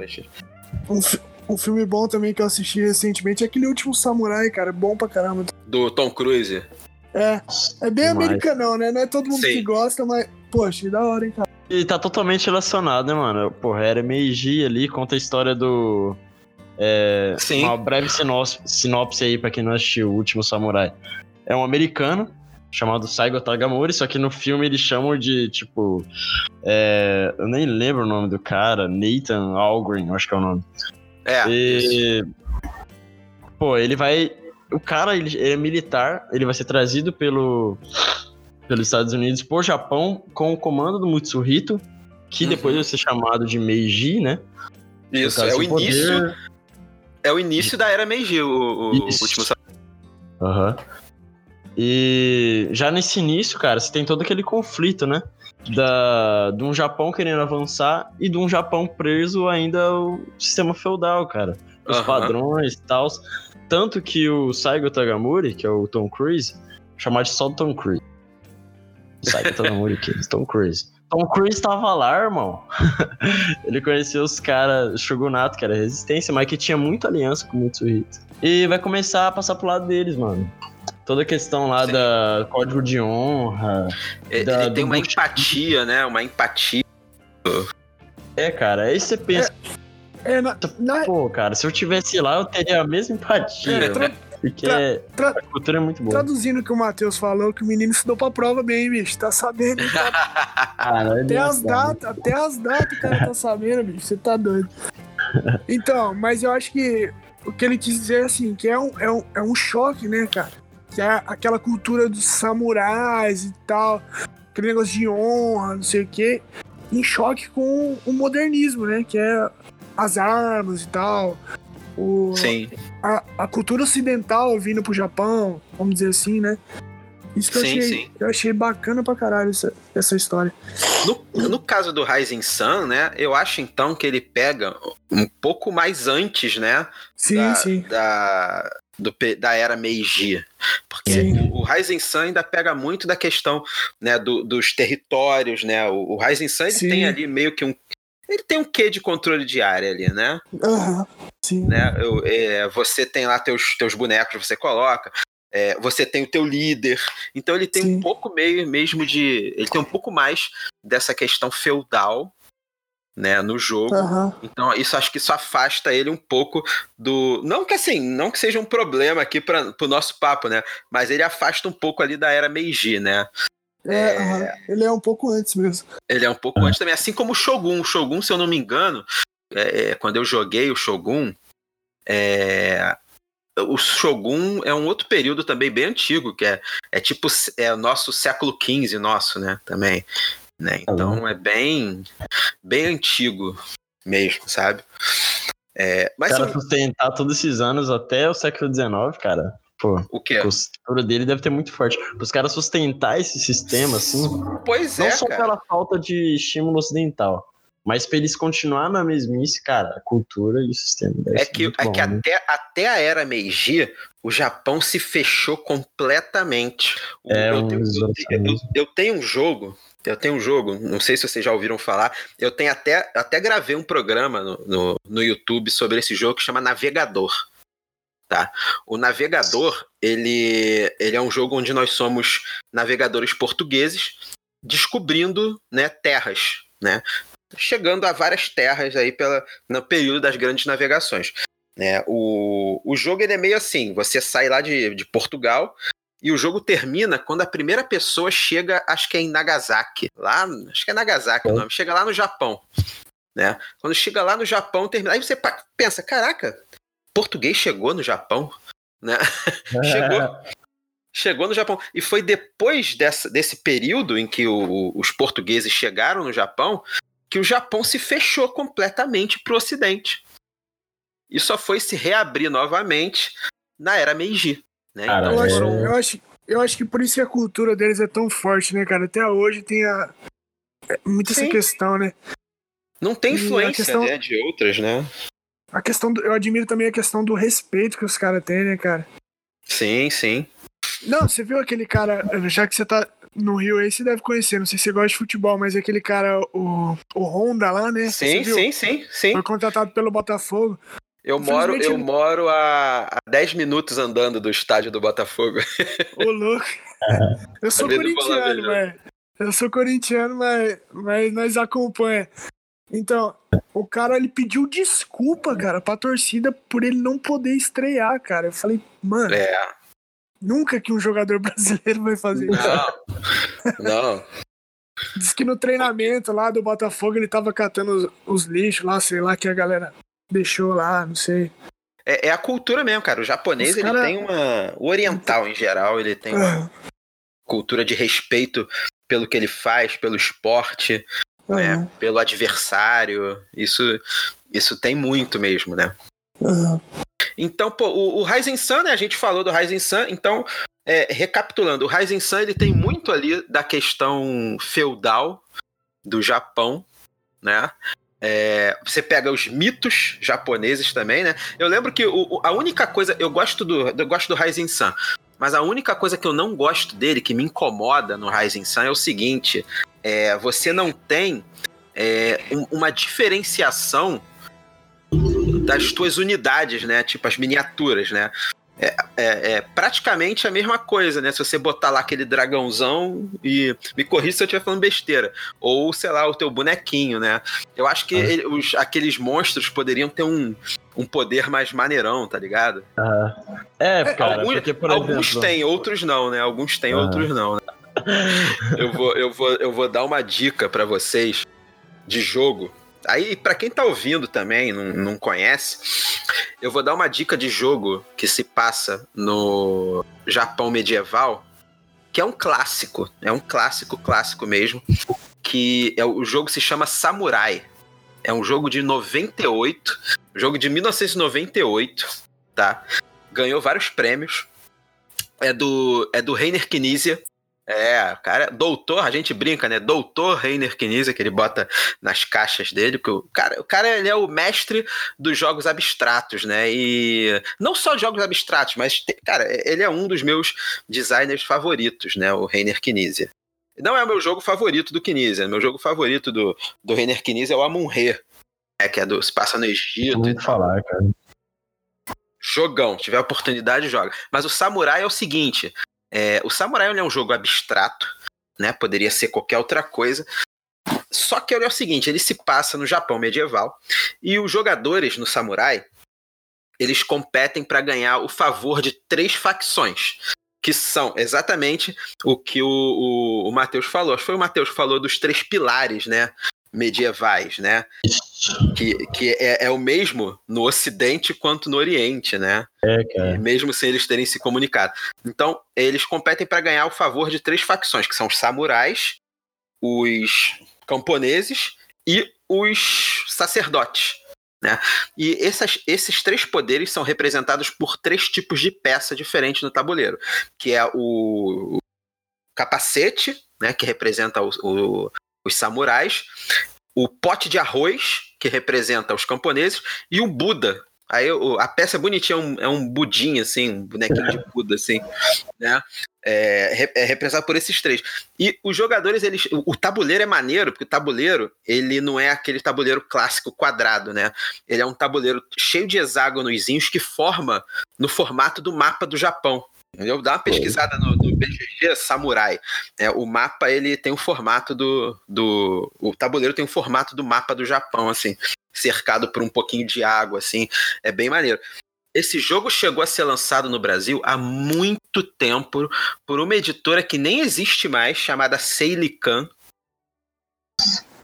Um, fi- um filme bom também que eu assisti recentemente é aquele último Samurai, cara. Bom pra caramba. Do Tom Cruise. É, é bem Demais. americanão, né? Não é todo mundo Sim. que gosta, mas, poxa, que da hora, hein, cara. E tá totalmente relacionado, né, mano? Porra, era Meiji ali, conta a história do. É, Sim. Uma breve sinopse, sinopse aí pra quem não assistiu O Último Samurai. É um americano chamado Saigo Tagamori, só que no filme eles chamam de, tipo. é, eu nem lembro o nome do cara, Nathan Algren, acho que é o nome. É. E. Pô, ele vai. O cara, ele, ele é militar, ele vai ser trazido pelo, pelos Estados Unidos pro Japão com o comando do Mutsuhito, que Uhum. depois vai ser chamado de Meiji, né? Isso, é o poder- início, é o início da era Meiji, o, o último Samurai. Aham. E já nesse início, cara, você tem todo aquele conflito, né? Da, de um Japão querendo avançar e de um Japão preso ainda ao sistema feudal, cara. Os Aham. padrões e tal. Tanto que o Saigo Tagamori, que é o Tom Cruise, chamar de só Tom Cruise. Saigo Tagamori, que é Tom Cruise. Tom Cruise tava lá, irmão. (laughs) Ele conheceu os caras, Shogunato, que era resistência, mas que tinha muita aliança com o Mitsuhito. E vai começar a passar pro lado deles, mano. Toda a questão lá Sim. da código de honra. Ele da- ele tem uma Bushido. empatia, né? Uma empatia. É, cara, aí você pensa, É, na, na- pô, cara, se eu tivesse lá, eu teria a mesma empatia. é, tra- porque tra- tra- a cultura é muito boa. traduzindo o que o Matheus falou, que o menino estudou pra prova bem, bicho. Tá sabendo? (laughs) Até é as engraçado. datas, até as datas o cara tá sabendo, bicho. Você tá doido. (laughs) Então, mas eu acho que o que ele quis dizer, assim, que é um, é um, é um choque, né, cara? Que é aquela cultura dos samurais e tal, aquele negócio de honra, não sei o quê, em choque com o modernismo, né? Que é as armas e tal. O, Sim. a, a cultura ocidental vindo pro Japão, vamos dizer assim, né? Isso que eu Sim, achei, sim. eu achei bacana pra caralho essa, essa história. No, no caso do Rising Sun, né? Eu acho então que ele pega um pouco mais antes, né? Sim, da, sim. Da, do da era Meiji. Porque Sim. o Rising Sun ainda pega muito da questão né, do- dos territórios, né? O, o Rising Sun ele Sim. tem ali meio que um. Ele tem um quê de controle de área ali, né? Aham, sim. né? Eu- é, você tem lá teus, teus bonecos, você coloca. é, você tem o teu líder. Então ele tem Sim. um pouco meio mesmo de. Ele tem um pouco mais dessa questão feudal né, no jogo. Aham. Então, isso acho que isso afasta ele um pouco do. Não que assim, não que seja um problema aqui para o nosso papo, né? Mas ele afasta um pouco ali da era Meiji, né? É, aham. Ele é um pouco antes mesmo. Ele é um pouco antes também, assim como o Shogun. O Shogun, se eu não me engano, é, é, quando eu joguei o Shogun, é, o Shogun é um outro período também bem antigo, que é, é tipo é o nosso século XV, nosso, né? Também. Né? Então é bem, bem antigo mesmo, sabe? É, mas o cara são- sustentar todos esses anos até o século XIX, cara. Pô, o quê? a postura dele deve ter muito forte. Os caras sustentar esse sistema, assim, Pois não é, só cara. pela falta de estímulo ocidental, mas pra eles continuar na mesmice, cara, a cultura e o sistema. É que, é bom, que né? até, até a era Meiji, o Japão se fechou completamente. É eu, tenho, eu, eu- eu tenho um jogo, eu tenho um jogo, não sei se vocês já ouviram falar, eu tenho até, até gravei um programa no, no, no YouTube sobre esse jogo que chama Navegador. Tá? O Navegador, ele, ele é um jogo onde nós somos navegadores portugueses descobrindo né, terras, né? chegando a várias terras aí pela, no período das grandes navegações. Né? O, o jogo ele é meio assim: você sai lá de, de Portugal e o jogo termina quando a primeira pessoa chega, acho que é em Nagasaki. Lá, acho que é Nagasaki o nome, chega lá no Japão. Né? Quando chega lá no Japão, termina. Aí você pensa: caraca, português chegou no Japão? Né? (laughs) Chegou. Chegou no Japão. E foi depois dessa, desse período em que o- os portugueses chegaram no Japão que o Japão se fechou completamente para o Ocidente. E só foi se reabrir novamente na era Meiji. Né? Cara, Eu acho, eu, acho, eu acho que por isso que a cultura deles é tão forte, né, cara? Até hoje tem a. é Muita essa Sim. questão, né? não tem influência questão- né, de outras, né? A questão do, eu admiro também a questão do respeito que os caras têm, né, cara? Sim, sim. Não, você viu aquele cara, já que você tá no Rio aí, você deve conhecer, não sei se você gosta de futebol, mas aquele cara, o, o Honda lá, né? Sim, sim, sim, sim. Foi contratado pelo Botafogo. Eu moro, eu moro a, a 10 minutos andando do estádio do Botafogo. Ô, louco. (laughs) Eu sou corintiano, mas. Eu sou corintiano, mas, mas nós acompanha. Então, o cara ele pediu desculpa, cara, pra torcida por ele não poder estrear, cara. Eu falei, mano, É. nunca que um jogador (laughs) brasileiro vai fazer isso. Não. Não. Diz que no treinamento lá do Botafogo ele tava catando os, os lixos lá, sei lá, que a galera deixou lá, não sei. É, é a cultura mesmo, cara. O japonês, Os ele cara- tem uma. O oriental, em geral, ele tem uma Ah, cultura de respeito pelo que ele faz, pelo esporte, né? ah, Pelo adversário. Isso, isso tem muito mesmo, né? ah. Então, pô, o, o Ryzen Sun, né? A gente falou do Ryzen Sun, então, é, recapitulando, o Ryzen Sun ele tem muito ali da questão feudal do Japão, né? É, você pega os mitos japoneses também, né? Eu lembro que o- a única coisa. Eu gosto do, eu gosto do Ryzen Sun, mas a única coisa que eu não gosto dele, que me incomoda no Ryzen Sun, é o seguinte: é, você não tem é, um- uma diferenciação das tuas unidades, né? Tipo as miniaturas, né? É, é- é praticamente a mesma coisa, né? Se você botar lá aquele dragãozão e me corrija se eu estiver falando besteira, ou sei lá, o teu bonequinho, né? Eu acho que Ah. ele- os, aqueles monstros poderiam ter um, um poder mais maneirão, tá ligado? É, cara, alguns porque, por alguns exemplo... têm, outros não, né? Alguns têm, outros não. Né? (laughs) eu, vou, eu, vou, eu vou dar uma dica pra vocês de jogo. Aí, pra quem tá ouvindo também, não, não conhece, eu vou dar uma dica de jogo que se passa no Japão medieval, que é um clássico. É um clássico, clássico mesmo. Que é, o jogo se chama Samurai. É um jogo de 98, jogo de 1998, tá? Ganhou vários prêmios. É do, é do Reiner Knizia. É, cara, doutor, a gente brinca, né? Doutor Reiner Knizia, que ele bota nas caixas dele, porque o cara, o cara ele é o mestre dos jogos abstratos, né? E não só jogos abstratos, mas, cara, ele é um dos meus designers favoritos, né? O Reiner Knizia. Não é o meu jogo favorito do Knizia, meu jogo favorito do, do Reiner Knizia é o Amun-Re, né? que é do, se passa no Egito Muito falar, cara. Jogão, tiver oportunidade, joga. Mas o Samurai é o seguinte: é, o Samurai é um jogo abstrato, né? Poderia ser qualquer outra coisa. só que ele é o seguinte, ele se passa no Japão medieval e os jogadores no Samurai eles competem para ganhar o favor de três facções, que são exatamente o que o, o, o Matheus falou. Acho que foi o Matheus que falou dos três pilares, né? Medievais, né? Que, que é, é, o mesmo no Ocidente quanto no Oriente, né? É, cara. Mesmo sem eles terem se comunicado. Então, eles competem para ganhar o favor de três facções, que são os samurais, os camponeses e os sacerdotes. Né? E essas, esses três poderes são representados por três tipos de peça diferentes no tabuleiro, que é o capacete, né, que representa o, o, os samurais, o pote de arroz, que representa os camponeses, e o Buda, Aí a peça é bonitinha, é um, é um budinho, assim, um bonequinho de Buda, assim, né? É, é, representado por esses três. E os jogadores, eles. O, tabuleiro é maneiro, porque o tabuleiro, ele não é aquele tabuleiro clássico quadrado, né? Ele é um tabuleiro cheio de hexágonos que forma no formato do mapa do Japão. Eu dá uma pesquisada no, no BGG Samurai. É, o mapa ele tem o formato do, do. O tabuleiro tem o formato do mapa do Japão, assim cercado por um pouquinho de água, assim. É bem maneiro. Esse jogo chegou a ser lançado no Brasil há muito tempo por uma editora que nem existe mais, chamada Seilican.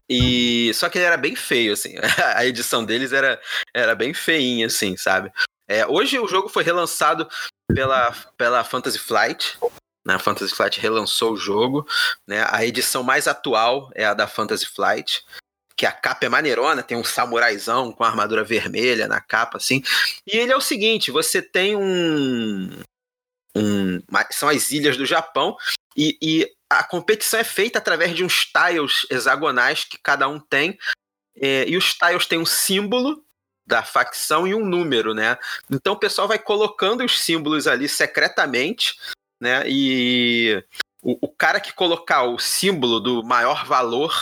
E só que ele era bem feio, assim. (laughs) A edição deles era, era bem feinha, assim, sabe? É, hoje o jogo foi relançado pela, pela Fantasy Flight. Né? A Fantasy Flight relançou o jogo. Né? A edição mais atual é a da Fantasy Flight que a capa é maneirona, tem um samuraizão com armadura vermelha na capa, assim. E ele é o seguinte: você tem um. um são as ilhas do Japão, e, e, a competição é feita através de uns tiles hexagonais que cada um tem. É, e os tiles têm um símbolo da facção e um número, né? Então o pessoal vai colocando os símbolos ali secretamente, né? E o, o cara que colocar o símbolo do maior valor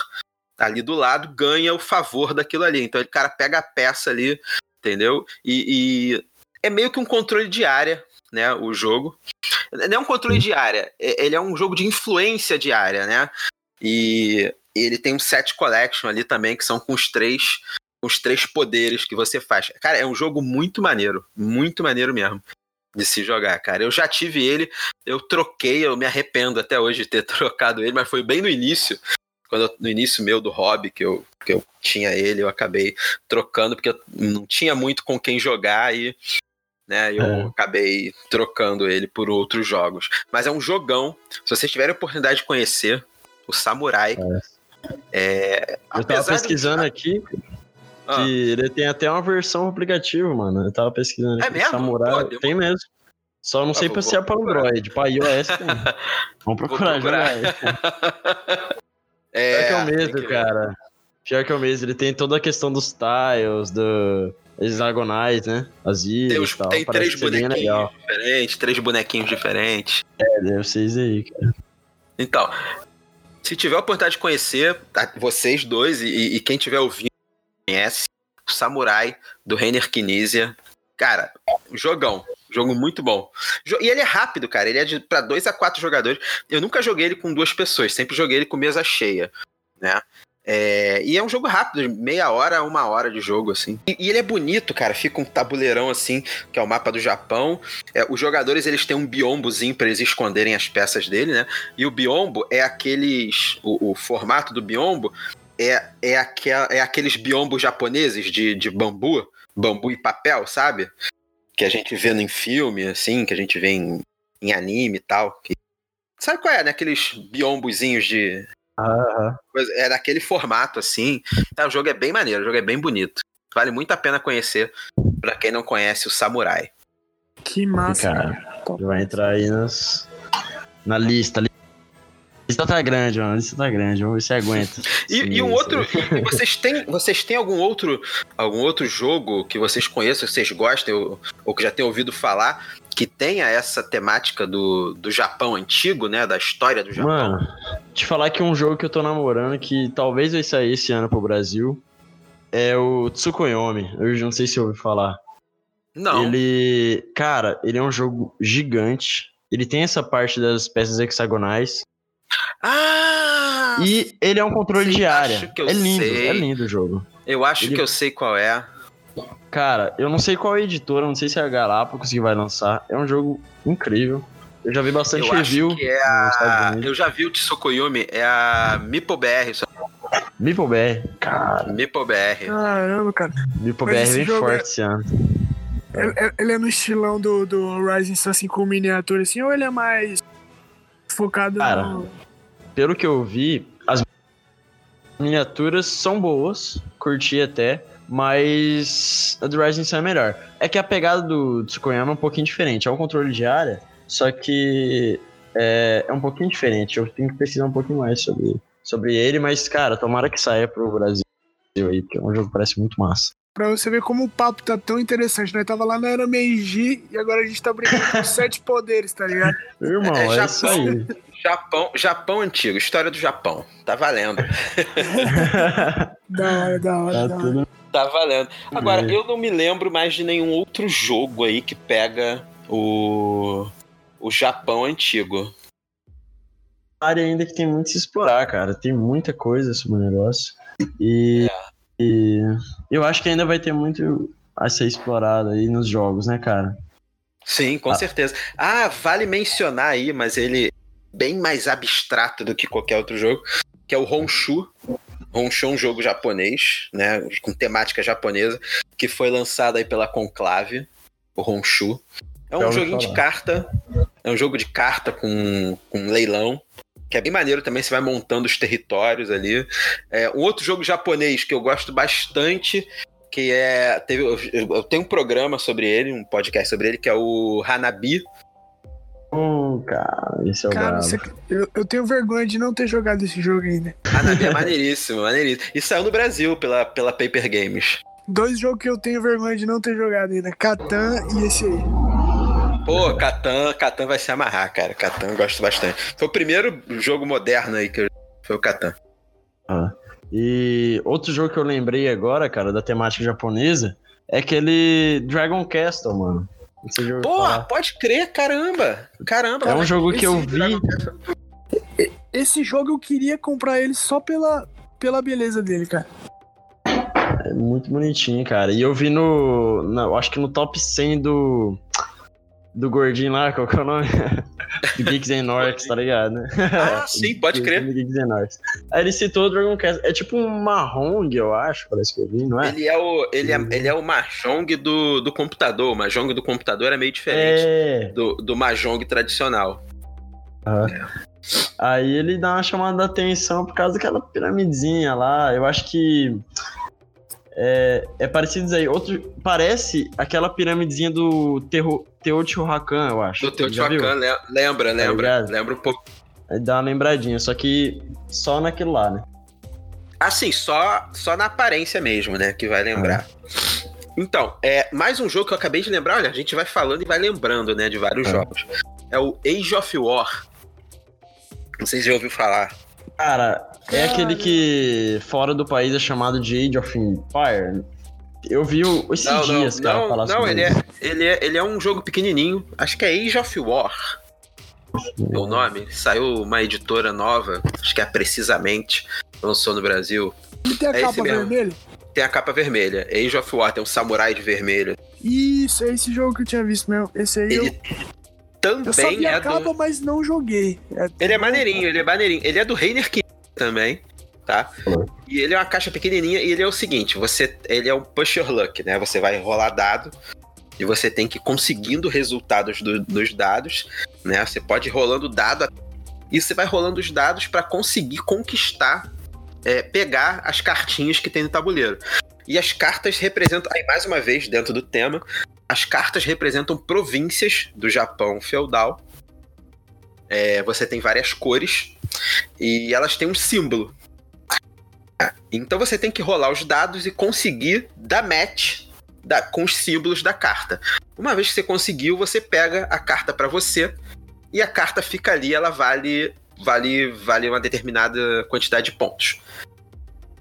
ali do lado ganha o favor daquilo ali. Então o cara pega a peça ali, entendeu? E, e é meio que um controle de área, né? O jogo. Não é um controle de área, ele é um jogo de influência de área, né? E ele tem um set collection ali também, que são com os três, os três poderes que você faz. Cara, é um jogo muito maneiro, muito maneiro mesmo de se jogar, cara. Eu já tive ele, eu troquei, eu me arrependo até hoje de ter (laughs) trocado ele, mas foi bem no início quando eu, no início meu do hobby, que eu, que eu tinha ele, eu acabei trocando, porque eu não tinha muito com quem jogar e né, eu é. acabei trocando ele por outros jogos. Mas é um jogão. Se vocês tiverem a oportunidade de conhecer, o Samurai. É. É, eu tava pesquisando de... aqui. Ah. Que ele tem até uma versão aplicativo, mano. Eu tava pesquisando é aqui. Mesmo? Samurai. Pô, tem mesmo. Só não ah, sei se é pra Android. Pra iOS tem. (laughs) Vamos procurar, procurar. jogar (laughs) É, Pior que é o mesmo, cara. Pior que é o mesmo. Ele tem toda a questão dos tiles, do hexagonais, né? As ilhas tem, os, tal. tem três bonequinhos diferentes, três bonequinhos diferentes. É, deve ser isso aí, cara. Então, se tiver a oportunidade de conhecer, vocês dois e, e quem tiver ouvindo conhece, o Samurai do Reiner Kinesia. Cara, jogão. Jogo muito bom. E ele é rápido, cara. Ele é de, pra dois a quatro jogadores. Eu nunca joguei ele com duas pessoas, sempre joguei ele com mesa cheia, né? É, e é um jogo rápido, meia hora, uma hora de jogo, assim. E, e, ele é bonito, cara. Fica um tabuleirão, assim, que é o mapa do Japão. É, os jogadores, eles têm um biombozinho para eles esconderem as peças dele, né? E o biombo é aqueles... O, o formato do biombo é, é, aquel, é aqueles biombos japoneses de, de bambu, bambu e papel, sabe? que a gente vê em filme, assim, que a gente vê em, em anime e tal. Que... Sabe qual é, né? Aqueles biombozinhos de. Uhum. É daquele formato, assim. Tá, o jogo é bem maneiro, o jogo é bem bonito. Vale muito a pena conhecer para quem não conhece o Samurai. Que massa, cara. Vai entrar aí nas, na lista lista tá grande, mano. Lista tá grande. Vamos ver se aguenta. (laughs) e, e, um outro. (laughs) E vocês têm, vocês têm algum outro, algum outro jogo que vocês conheçam, que vocês gostem, ou, ou que já tenham ouvido falar, que tenha essa temática do, do Japão antigo, né? Da história do Japão? Mano, te falar que um jogo que eu tô namorando, que talvez vai sair esse ano pro Brasil, é o Tsukuyomi. Eu não sei se ouviu falar. Não. Ele. Cara, ele é um jogo gigante. Ele tem essa parte das peças hexagonais. Ah! E ele é um controle sim, de área. acho que eu É lindo, sei. é lindo o jogo. eu acho ele- que eu sei qual é. Cara, eu não sei qual é a editora, não sei se é a Galápagos que vai lançar. É um jogo incrível. Eu já vi bastante Eu review. acho que é a. Eu já vi o Tsukuyomi, é a Mipo BR. só- Meeple BR. Cara, Mipo BR. Caramba, cara. Meeple Mas BR esse vem forte é- esse ano. Ele, ele é no estilão do, do Rising Sun, assim, com miniatura, assim, ou ele é mais focado Cara, no... Pelo que eu vi, as miniaturas são boas, curti até, mas a do Rising Sun é melhor. É que a pegada do Tsukuyomi é um pouquinho diferente. É um controle de área, só que é, é um pouquinho diferente. Eu tenho que pesquisar um pouquinho mais sobre, sobre ele, mas, cara, tomara que saia pro Brasil aí, porque é um jogo que parece muito massa. Pra você ver como o papo tá tão interessante. Nós tava lá na Era Meiji e agora a gente tá brincando com (laughs) sete poderes, tá ligado? Irmão, É, é, Japão. isso aí. Japão, Japão antigo, história do Japão. Tá valendo. (laughs) Da hora, da hora, tá da hora. tudo Tá valendo. Agora, eu não me lembro mais de nenhum outro jogo aí que pega o. O Japão antigo. área ainda que tem muito a se explorar, cara. Tem muita coisa sobre o negócio. E, e eu acho que ainda vai ter muito a ser explorado aí nos jogos, né, cara? Sim, com Ah. certeza. Ah, vale mencionar aí, mas ele é bem mais abstrato do que qualquer outro jogo, que é o Honshu. Honshu é um jogo japonês, né, com temática japonesa, que foi lançado aí pela Conclave, o Honshu. É um joguinho de falar. carta, é um jogo de carta com, com leilão, que é bem maneiro também, você vai montando os territórios ali. É, um outro jogo japonês que eu gosto bastante, que é. Teve, eu, eu tenho um programa sobre ele, um podcast sobre ele, que é o Hanabi. Hum, cara, esse é o Cara, você- eu, eu tenho vergonha de não ter jogado esse jogo ainda. Hanabi é (laughs) maneiríssimo, maneiríssimo. E saiu no Brasil pela, pela Paper Games. Dois jogos que eu tenho vergonha de não ter jogado ainda. Catan e esse aí. Pô, Catan, Catan vai se amarrar, cara. Catan eu gosto bastante. Foi o primeiro jogo moderno aí que eu. Foi o Catan. Ah. E outro jogo que eu lembrei agora, cara, da temática japonesa, é aquele Dragon Castle, mano. Pô, pode crer, caramba. Caramba. É um jogo esse que eu vi. Esse jogo eu queria comprar ele só pela, pela beleza dele, cara. É muito bonitinho, cara. E eu vi no. na- eu acho que no top 100 do. Do gordinho lá, qual que é o nome? (laughs) do Geeks and Orcs, tá ligado, né? Ah, sim, (laughs) pode Do crer. Geeks and Orcs. Aí ele citou o Dragon Quest. É tipo um Mahong, eu acho, parece que eu vi, não é? Ele é o, ele é, ele é o Mahjong do, do computador. O Mahjong do computador é meio diferente É. do, do Mahjong tradicional. Aí ele dá uma chamada de atenção por causa daquela piramidezinha lá. Eu acho que. É, é parecido aí. Outro, parece aquela piramidezinha do Terro- Teotihuacan, eu acho. Do? Teotihuacan, le- lembra, lembra. ligado? lembra um pouco. Aí dá uma lembradinha, só que só naquilo lá, né? Assim, só, só na aparência mesmo, né? Que vai lembrar. Então, é mais um jogo que eu acabei de lembrar. Olha, a gente vai falando e vai lembrando, né? De vários É. jogos. É o Age of War. Não sei se já ouviu falar. Cara, é aquele que fora do país é chamado de Age of Empire. Eu vi o- esses não, dias, não, cara, não, falar não sobre ele, isso. é, ele, é, ele é um jogo pequenininho. Acho que é Age of War. É o nome. Saiu uma editora nova, acho que é Precisamente, lançou no Brasil. Ele tem a É capa vermelha? Tem a capa vermelha. Age of War, tem um samurai de vermelho. Isso, é esse jogo que eu tinha visto mesmo. Esse aí Ele eu, eu só também vi é a do. capa, mas não joguei. É- Ele é maneirinho, ele é maneirinho. Ele é do Reiner King também, tá? Falou. E ele é uma caixa pequenininha e ele é o seguinte, você, ele é um push your luck, né? Você vai rolar dado e você tem que ir conseguindo resultados do- dos dados, né? Você pode ir rolando dado e você vai rolando os dados para conseguir conquistar, é, pegar as cartinhas que tem no tabuleiro. E as cartas representam, aí mais uma vez dentro do tema, as cartas representam províncias do Japão feudal. É, você tem várias cores e elas têm um símbolo. Então você tem que rolar os dados e conseguir dar match da- com os símbolos da carta. Uma vez que você conseguiu, você pega a carta para você e a carta fica ali, ela vale vale vale uma determinada quantidade de pontos.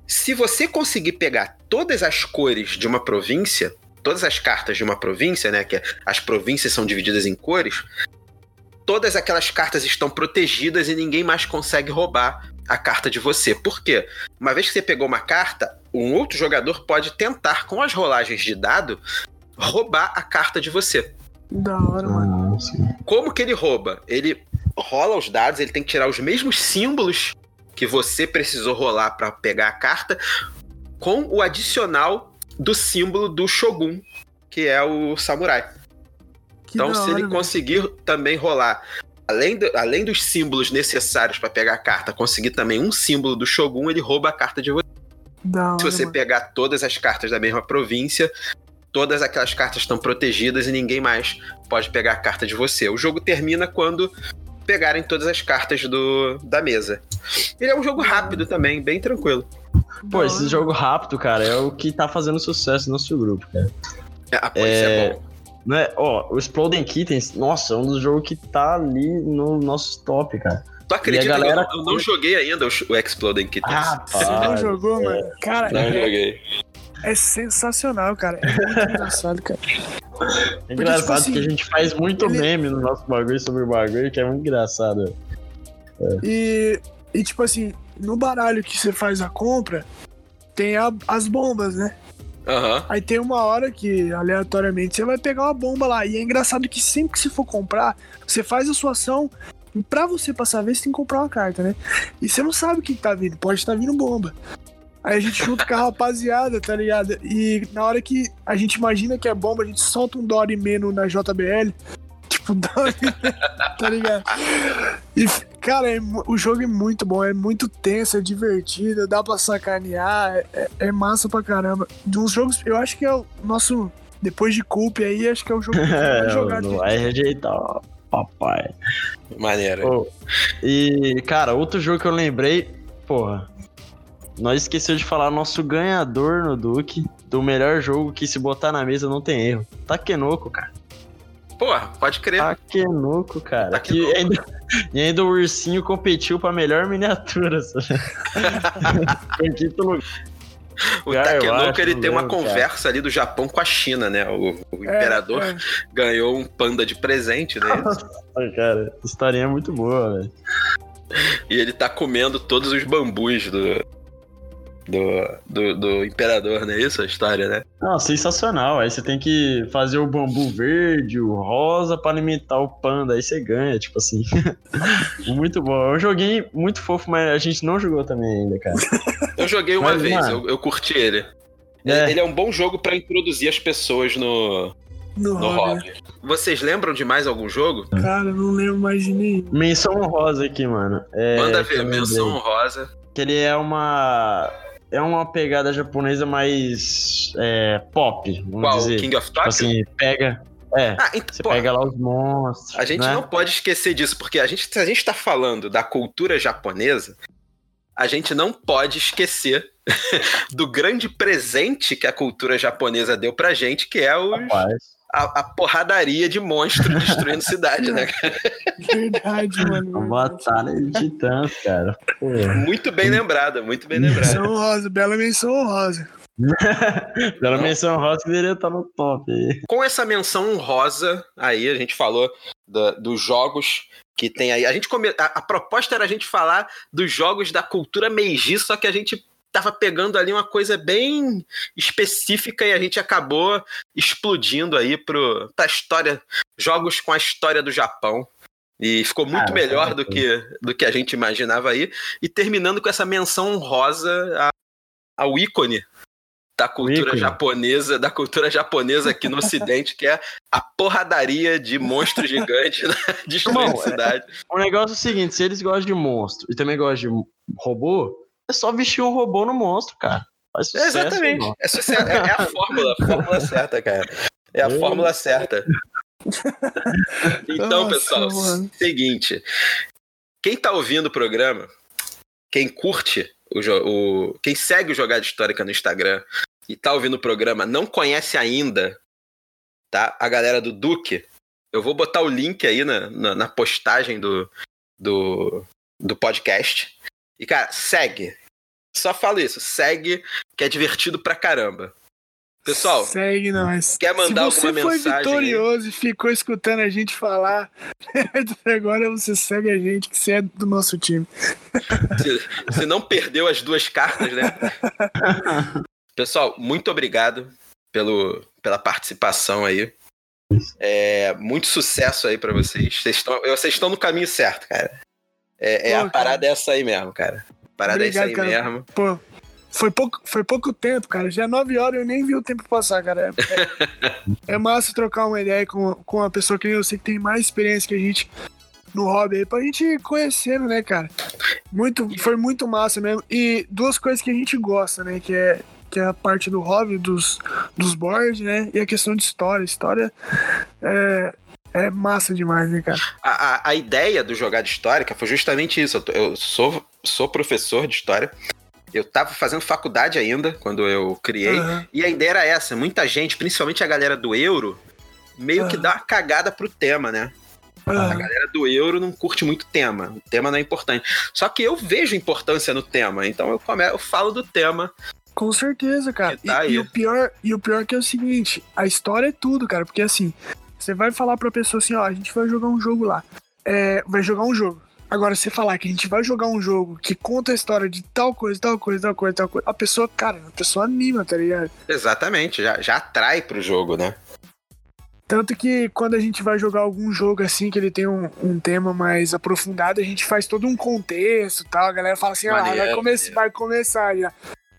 Se você conseguir pegar todas as cores de uma província, todas as cartas de uma província, né, que as províncias são divididas em cores, todas aquelas cartas estão protegidas e ninguém mais consegue roubar a carta de você. Por quê? Uma vez que você pegou uma carta, um outro jogador pode tentar, com as rolagens de dado, roubar a carta de você. Da hora, mano. Nossa. Como que ele rouba? Ele rola os dados, ele tem que tirar os mesmos símbolos que você precisou rolar para pegar a carta, com o adicional do símbolo do Shogun, que é o samurai. Que então, se hora, ele conseguir também rolar, além, do- além dos símbolos necessários para pegar a carta, conseguir também um símbolo do Shogun, ele rouba a carta de você. Da Se você mano. pegar todas as cartas da mesma província, todas aquelas cartas estão protegidas e ninguém mais pode pegar a carta de você. O jogo termina quando pegarem todas as cartas do, da mesa. Ele é um jogo rápido também, bem tranquilo. Pô, esse jogo rápido, cara, é o que tá fazendo sucesso no nosso grupo, cara. É, ah, isso é bom. Não é? Ó, o Exploding Kittens, nossa, é um dos jogos que tá ali no nosso top, cara. Tu acredita e a galera- que eu, eu não joguei ainda o, Exploding Kittens? Ah, Você não jogou, mano? Cara, não é, joguei. é sensacional, cara. É muito (laughs) engraçado, cara. É engraçado tipo assim, que a gente faz muito ele- meme no nosso bagulho sobre o bagulho, que é muito engraçado. E, e tipo assim, no baralho que você faz a compra, tem a- as bombas, né? Aham. Aí tem uma hora que, aleatoriamente, você vai pegar uma bomba lá. E é engraçado que sempre que você for comprar, você faz a sua ação. E pra você passar a vez, você tem que comprar uma carta, né? E você não sabe o que, tá vindo. Pode estar vindo bomba. Aí a gente junta com a (laughs) rapaziada, tá ligado? E na hora que a gente imagina que é bomba, a gente solta um Dory Meno na JBL. Tipo, (laughs) Dory, tá ligado? E, cara, é o jogo é muito bom, é muito tenso, é divertido, dá pra sacanear, é- é, massa pra caramba. De uns jogos, eu acho que é o nosso. Depois de Culp aí, acho que é o jogo que É, jogado. (laughs) não vai rejeitar, papai. Maneiro. Pô, e, cara, outro jogo que eu lembrei, porra. Nós esqueceu de falar nosso ganhador no Duke do melhor jogo que se botar na mesa não tem erro. Takenoko, cara. Porra, pode crer. Takenoko, cara. Takenoko. Que ainda, e ainda o ursinho competiu pra melhor miniatura. Foi em quinto lugar. o cara, eu Takenoko, ele tem uma cara. conversa ali do Japão com a China, né? O, o É, imperador é. ganhou um panda de presente, né? Nossa, cara, a historinha é muito boa, velho. E ele tá comendo todos os bambus do, do, do, do imperador, não é isso a história, né? Não, sensacional. Aí você tem que fazer o bambu verde, o rosa pra alimentar o panda. Aí você ganha, tipo assim. (laughs) muito bom. É um joguinho muito fofo, mas a gente não jogou também ainda, cara. (laughs) Eu joguei uma Mas, vez, mano, eu, eu curti ele. É. Ele é um bom jogo pra introduzir as pessoas no, No, no hobby. hobby. Vocês lembram de mais algum jogo? Cara, eu não lembro mais de nenhum. Menção honrosa aqui, mano. É, Manda ver, eu menção honrosa. Que ele é uma. É uma pegada japonesa mais. É, pop, vamos Qual? dizer. King of Tipo Tokyo? assim, pega. É, ah, então, você pô, pega lá os monstros. a gente né? não pode esquecer disso, porque a gente, se a gente tá falando da cultura japonesa, a gente não pode esquecer (laughs) do grande presente que a cultura japonesa deu pra gente, que é os, Rapaz. A, a porradaria de monstro destruindo cidade, né? cara? Verdade, mano. Batalha de titãs, cara. Pô. Muito bem lembrada, muito bem lembrada. Menção honrosa, bela menção honrosa. (laughs) Pela menção rosa que deveria estar no top aí. Com essa menção honrosa, aí a gente falou da- dos jogos que tem aí. A, gente come... a, a proposta era a gente falar dos jogos da cultura Meiji, só que a gente tava pegando ali uma coisa bem específica e a gente acabou explodindo aí pro, pra história, jogos com a história do Japão. E ficou muito Cara, melhor do que, do que a gente imaginava aí. E terminando com essa menção honrosa a- ao ícone da cultura ícone. japonesa, da cultura japonesa aqui no ocidente, que é a porradaria de monstros gigantes (laughs) né? destruindo é- cidade. O negócio é o seguinte: se eles gostam de monstro e também gostam de robô, é só vestir um robô no monstro, cara. Faz sucesso, Exatamente. É, suce- é- é a fórmula, a fórmula certa, cara. É a É. fórmula certa. (laughs) Então, Nossa, pessoal, mano. seguinte. Quem tá ouvindo o programa, quem curte o, o quem segue o Jogada Histórica no Instagram e tá ouvindo o programa, não conhece ainda, tá? A galera do Duque. Eu vou botar o link aí na, na, na postagem do, do, do podcast. E, cara, segue. Só falo isso, segue, que é divertido pra caramba. Pessoal, segue nós. Quer mandar Se alguma você mensagem? foi aí? vitorioso e ficou escutando a gente falar, (laughs) agora você segue a gente, que você é do nosso time. Se, se não perdeu as duas cartas, né? (laughs) Pessoal, muito obrigado pelo, pela participação aí. É, muito sucesso aí pra vocês. Vocês estão, vocês estão no caminho certo, cara. É, é Pô, a parada é essa aí mesmo, cara. Parada Obrigado, é essa aí cara. mesmo. Pô, foi pouco, foi pouco tempo, cara. Já é nove horas eu nem vi o tempo passar, cara. É, é- massa trocar uma ideia com, com uma pessoa que eu sei que tem mais experiência que a gente no hobby aí, pra gente ir conhecendo, né, cara? Muito, foi muito massa mesmo. E duas coisas que a gente gosta, né? Que é, que é a parte do hobby, dos, dos boards, né? E a questão de história. História é, é massa demais, né, cara? A, a, a ideia do Jogada Histórica foi justamente isso. Eu, eu sou, sou professor de história. Eu tava fazendo faculdade ainda quando eu criei. Aham. E a ideia era essa. Muita gente, principalmente a galera do euro, meio que Ah. dá uma cagada pro tema, né? A Aham. galera do euro não curte muito tema. O tema não é importante. Só que eu vejo importância no tema. Então eu, come... eu falo do tema. Com certeza, cara. Que tá e, e o pior, e o pior que é o seguinte, a história é tudo, cara, porque assim, você vai falar pra pessoa assim, ó, a gente vai jogar um jogo lá. É, vai jogar um jogo. Agora, você falar que a gente vai jogar um jogo que conta a história de tal coisa, tal coisa, tal coisa, tal coisa, a pessoa, cara, a pessoa anima, tá ligado? Exatamente. Já, já atrai pro jogo, né? Tanto que quando a gente vai jogar algum jogo assim, que ele tem um, um tema mais aprofundado, a gente faz todo um contexto e tal. A galera fala assim, ah, vai, Maneiro, come maneiro. vai começar já.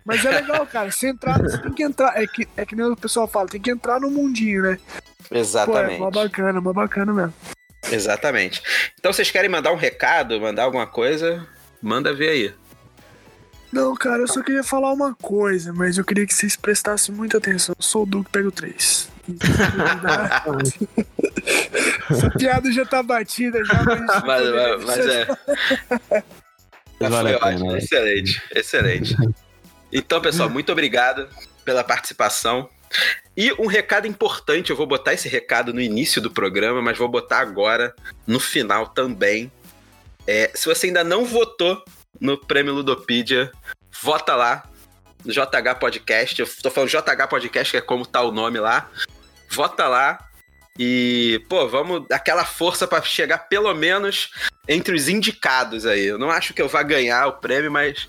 Mas é legal, cara. Você entrar, você tem que entrar. É que, é que nem o pessoal fala, tem que entrar no mundinho, né? Pô, é Exatamente. mó bacana, mó bacana mesmo. Exatamente. Então vocês querem mandar um recado, mandar alguma coisa? Manda ver aí. Não, cara, eu só queria falar uma coisa, mas eu queria que vocês prestassem muita atenção. Eu sou o Duque, pego três. (laughs) Essa piada já tá batida já, mas. (laughs) Mas, mas- mas é. Vale ótimo. né? Excelente, excelente. Então, pessoal, muito obrigado pela participação. E um recado importante, eu vou botar esse recado no início do programa, mas vou botar agora no final também. É, se você ainda não votou no Prêmio Ludopedia, vota lá no JH Podcast. Eu tô falando JH Podcast, que é como tá o nome lá. Vota lá e, pô, vamos dar aquela força pra chegar pelo menos entre os indicados aí. Eu não acho que eu vá ganhar o prêmio, mas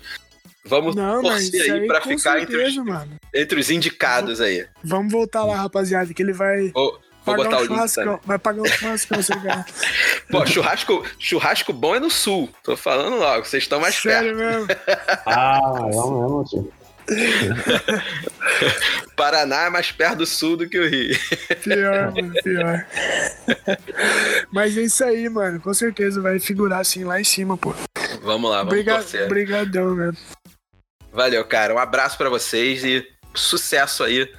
vamos Não, torcer aí aí pra com ficar entre os, certeza, mano. entre os indicados aí. Vamos voltar lá, rapaziada, que ele vai Vou, vou pagar botar um o churrascão. Vai pagar um churrascão, você ganhar. (laughs) Pô, churrasco, churrasco bom é no sul. Tô falando logo, vocês estão mais Sério perto. mesmo. (laughs) Ah, vamos mesmo, tio. (laughs) Paraná é mais perto do sul do que o Rio. Pior, mano, pior. Mas é isso aí, mano. Com certeza vai figurar assim lá em cima, pô. Vamos lá, vamos Obrigado, torcer. Obrigadão, velho. Valeu, cara. Um abraço pra vocês e sucesso aí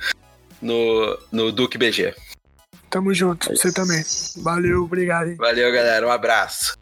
no, no Duque BG. Tamo junto, você também. Valeu, obrigado, hein. Valeu, galera. Um abraço.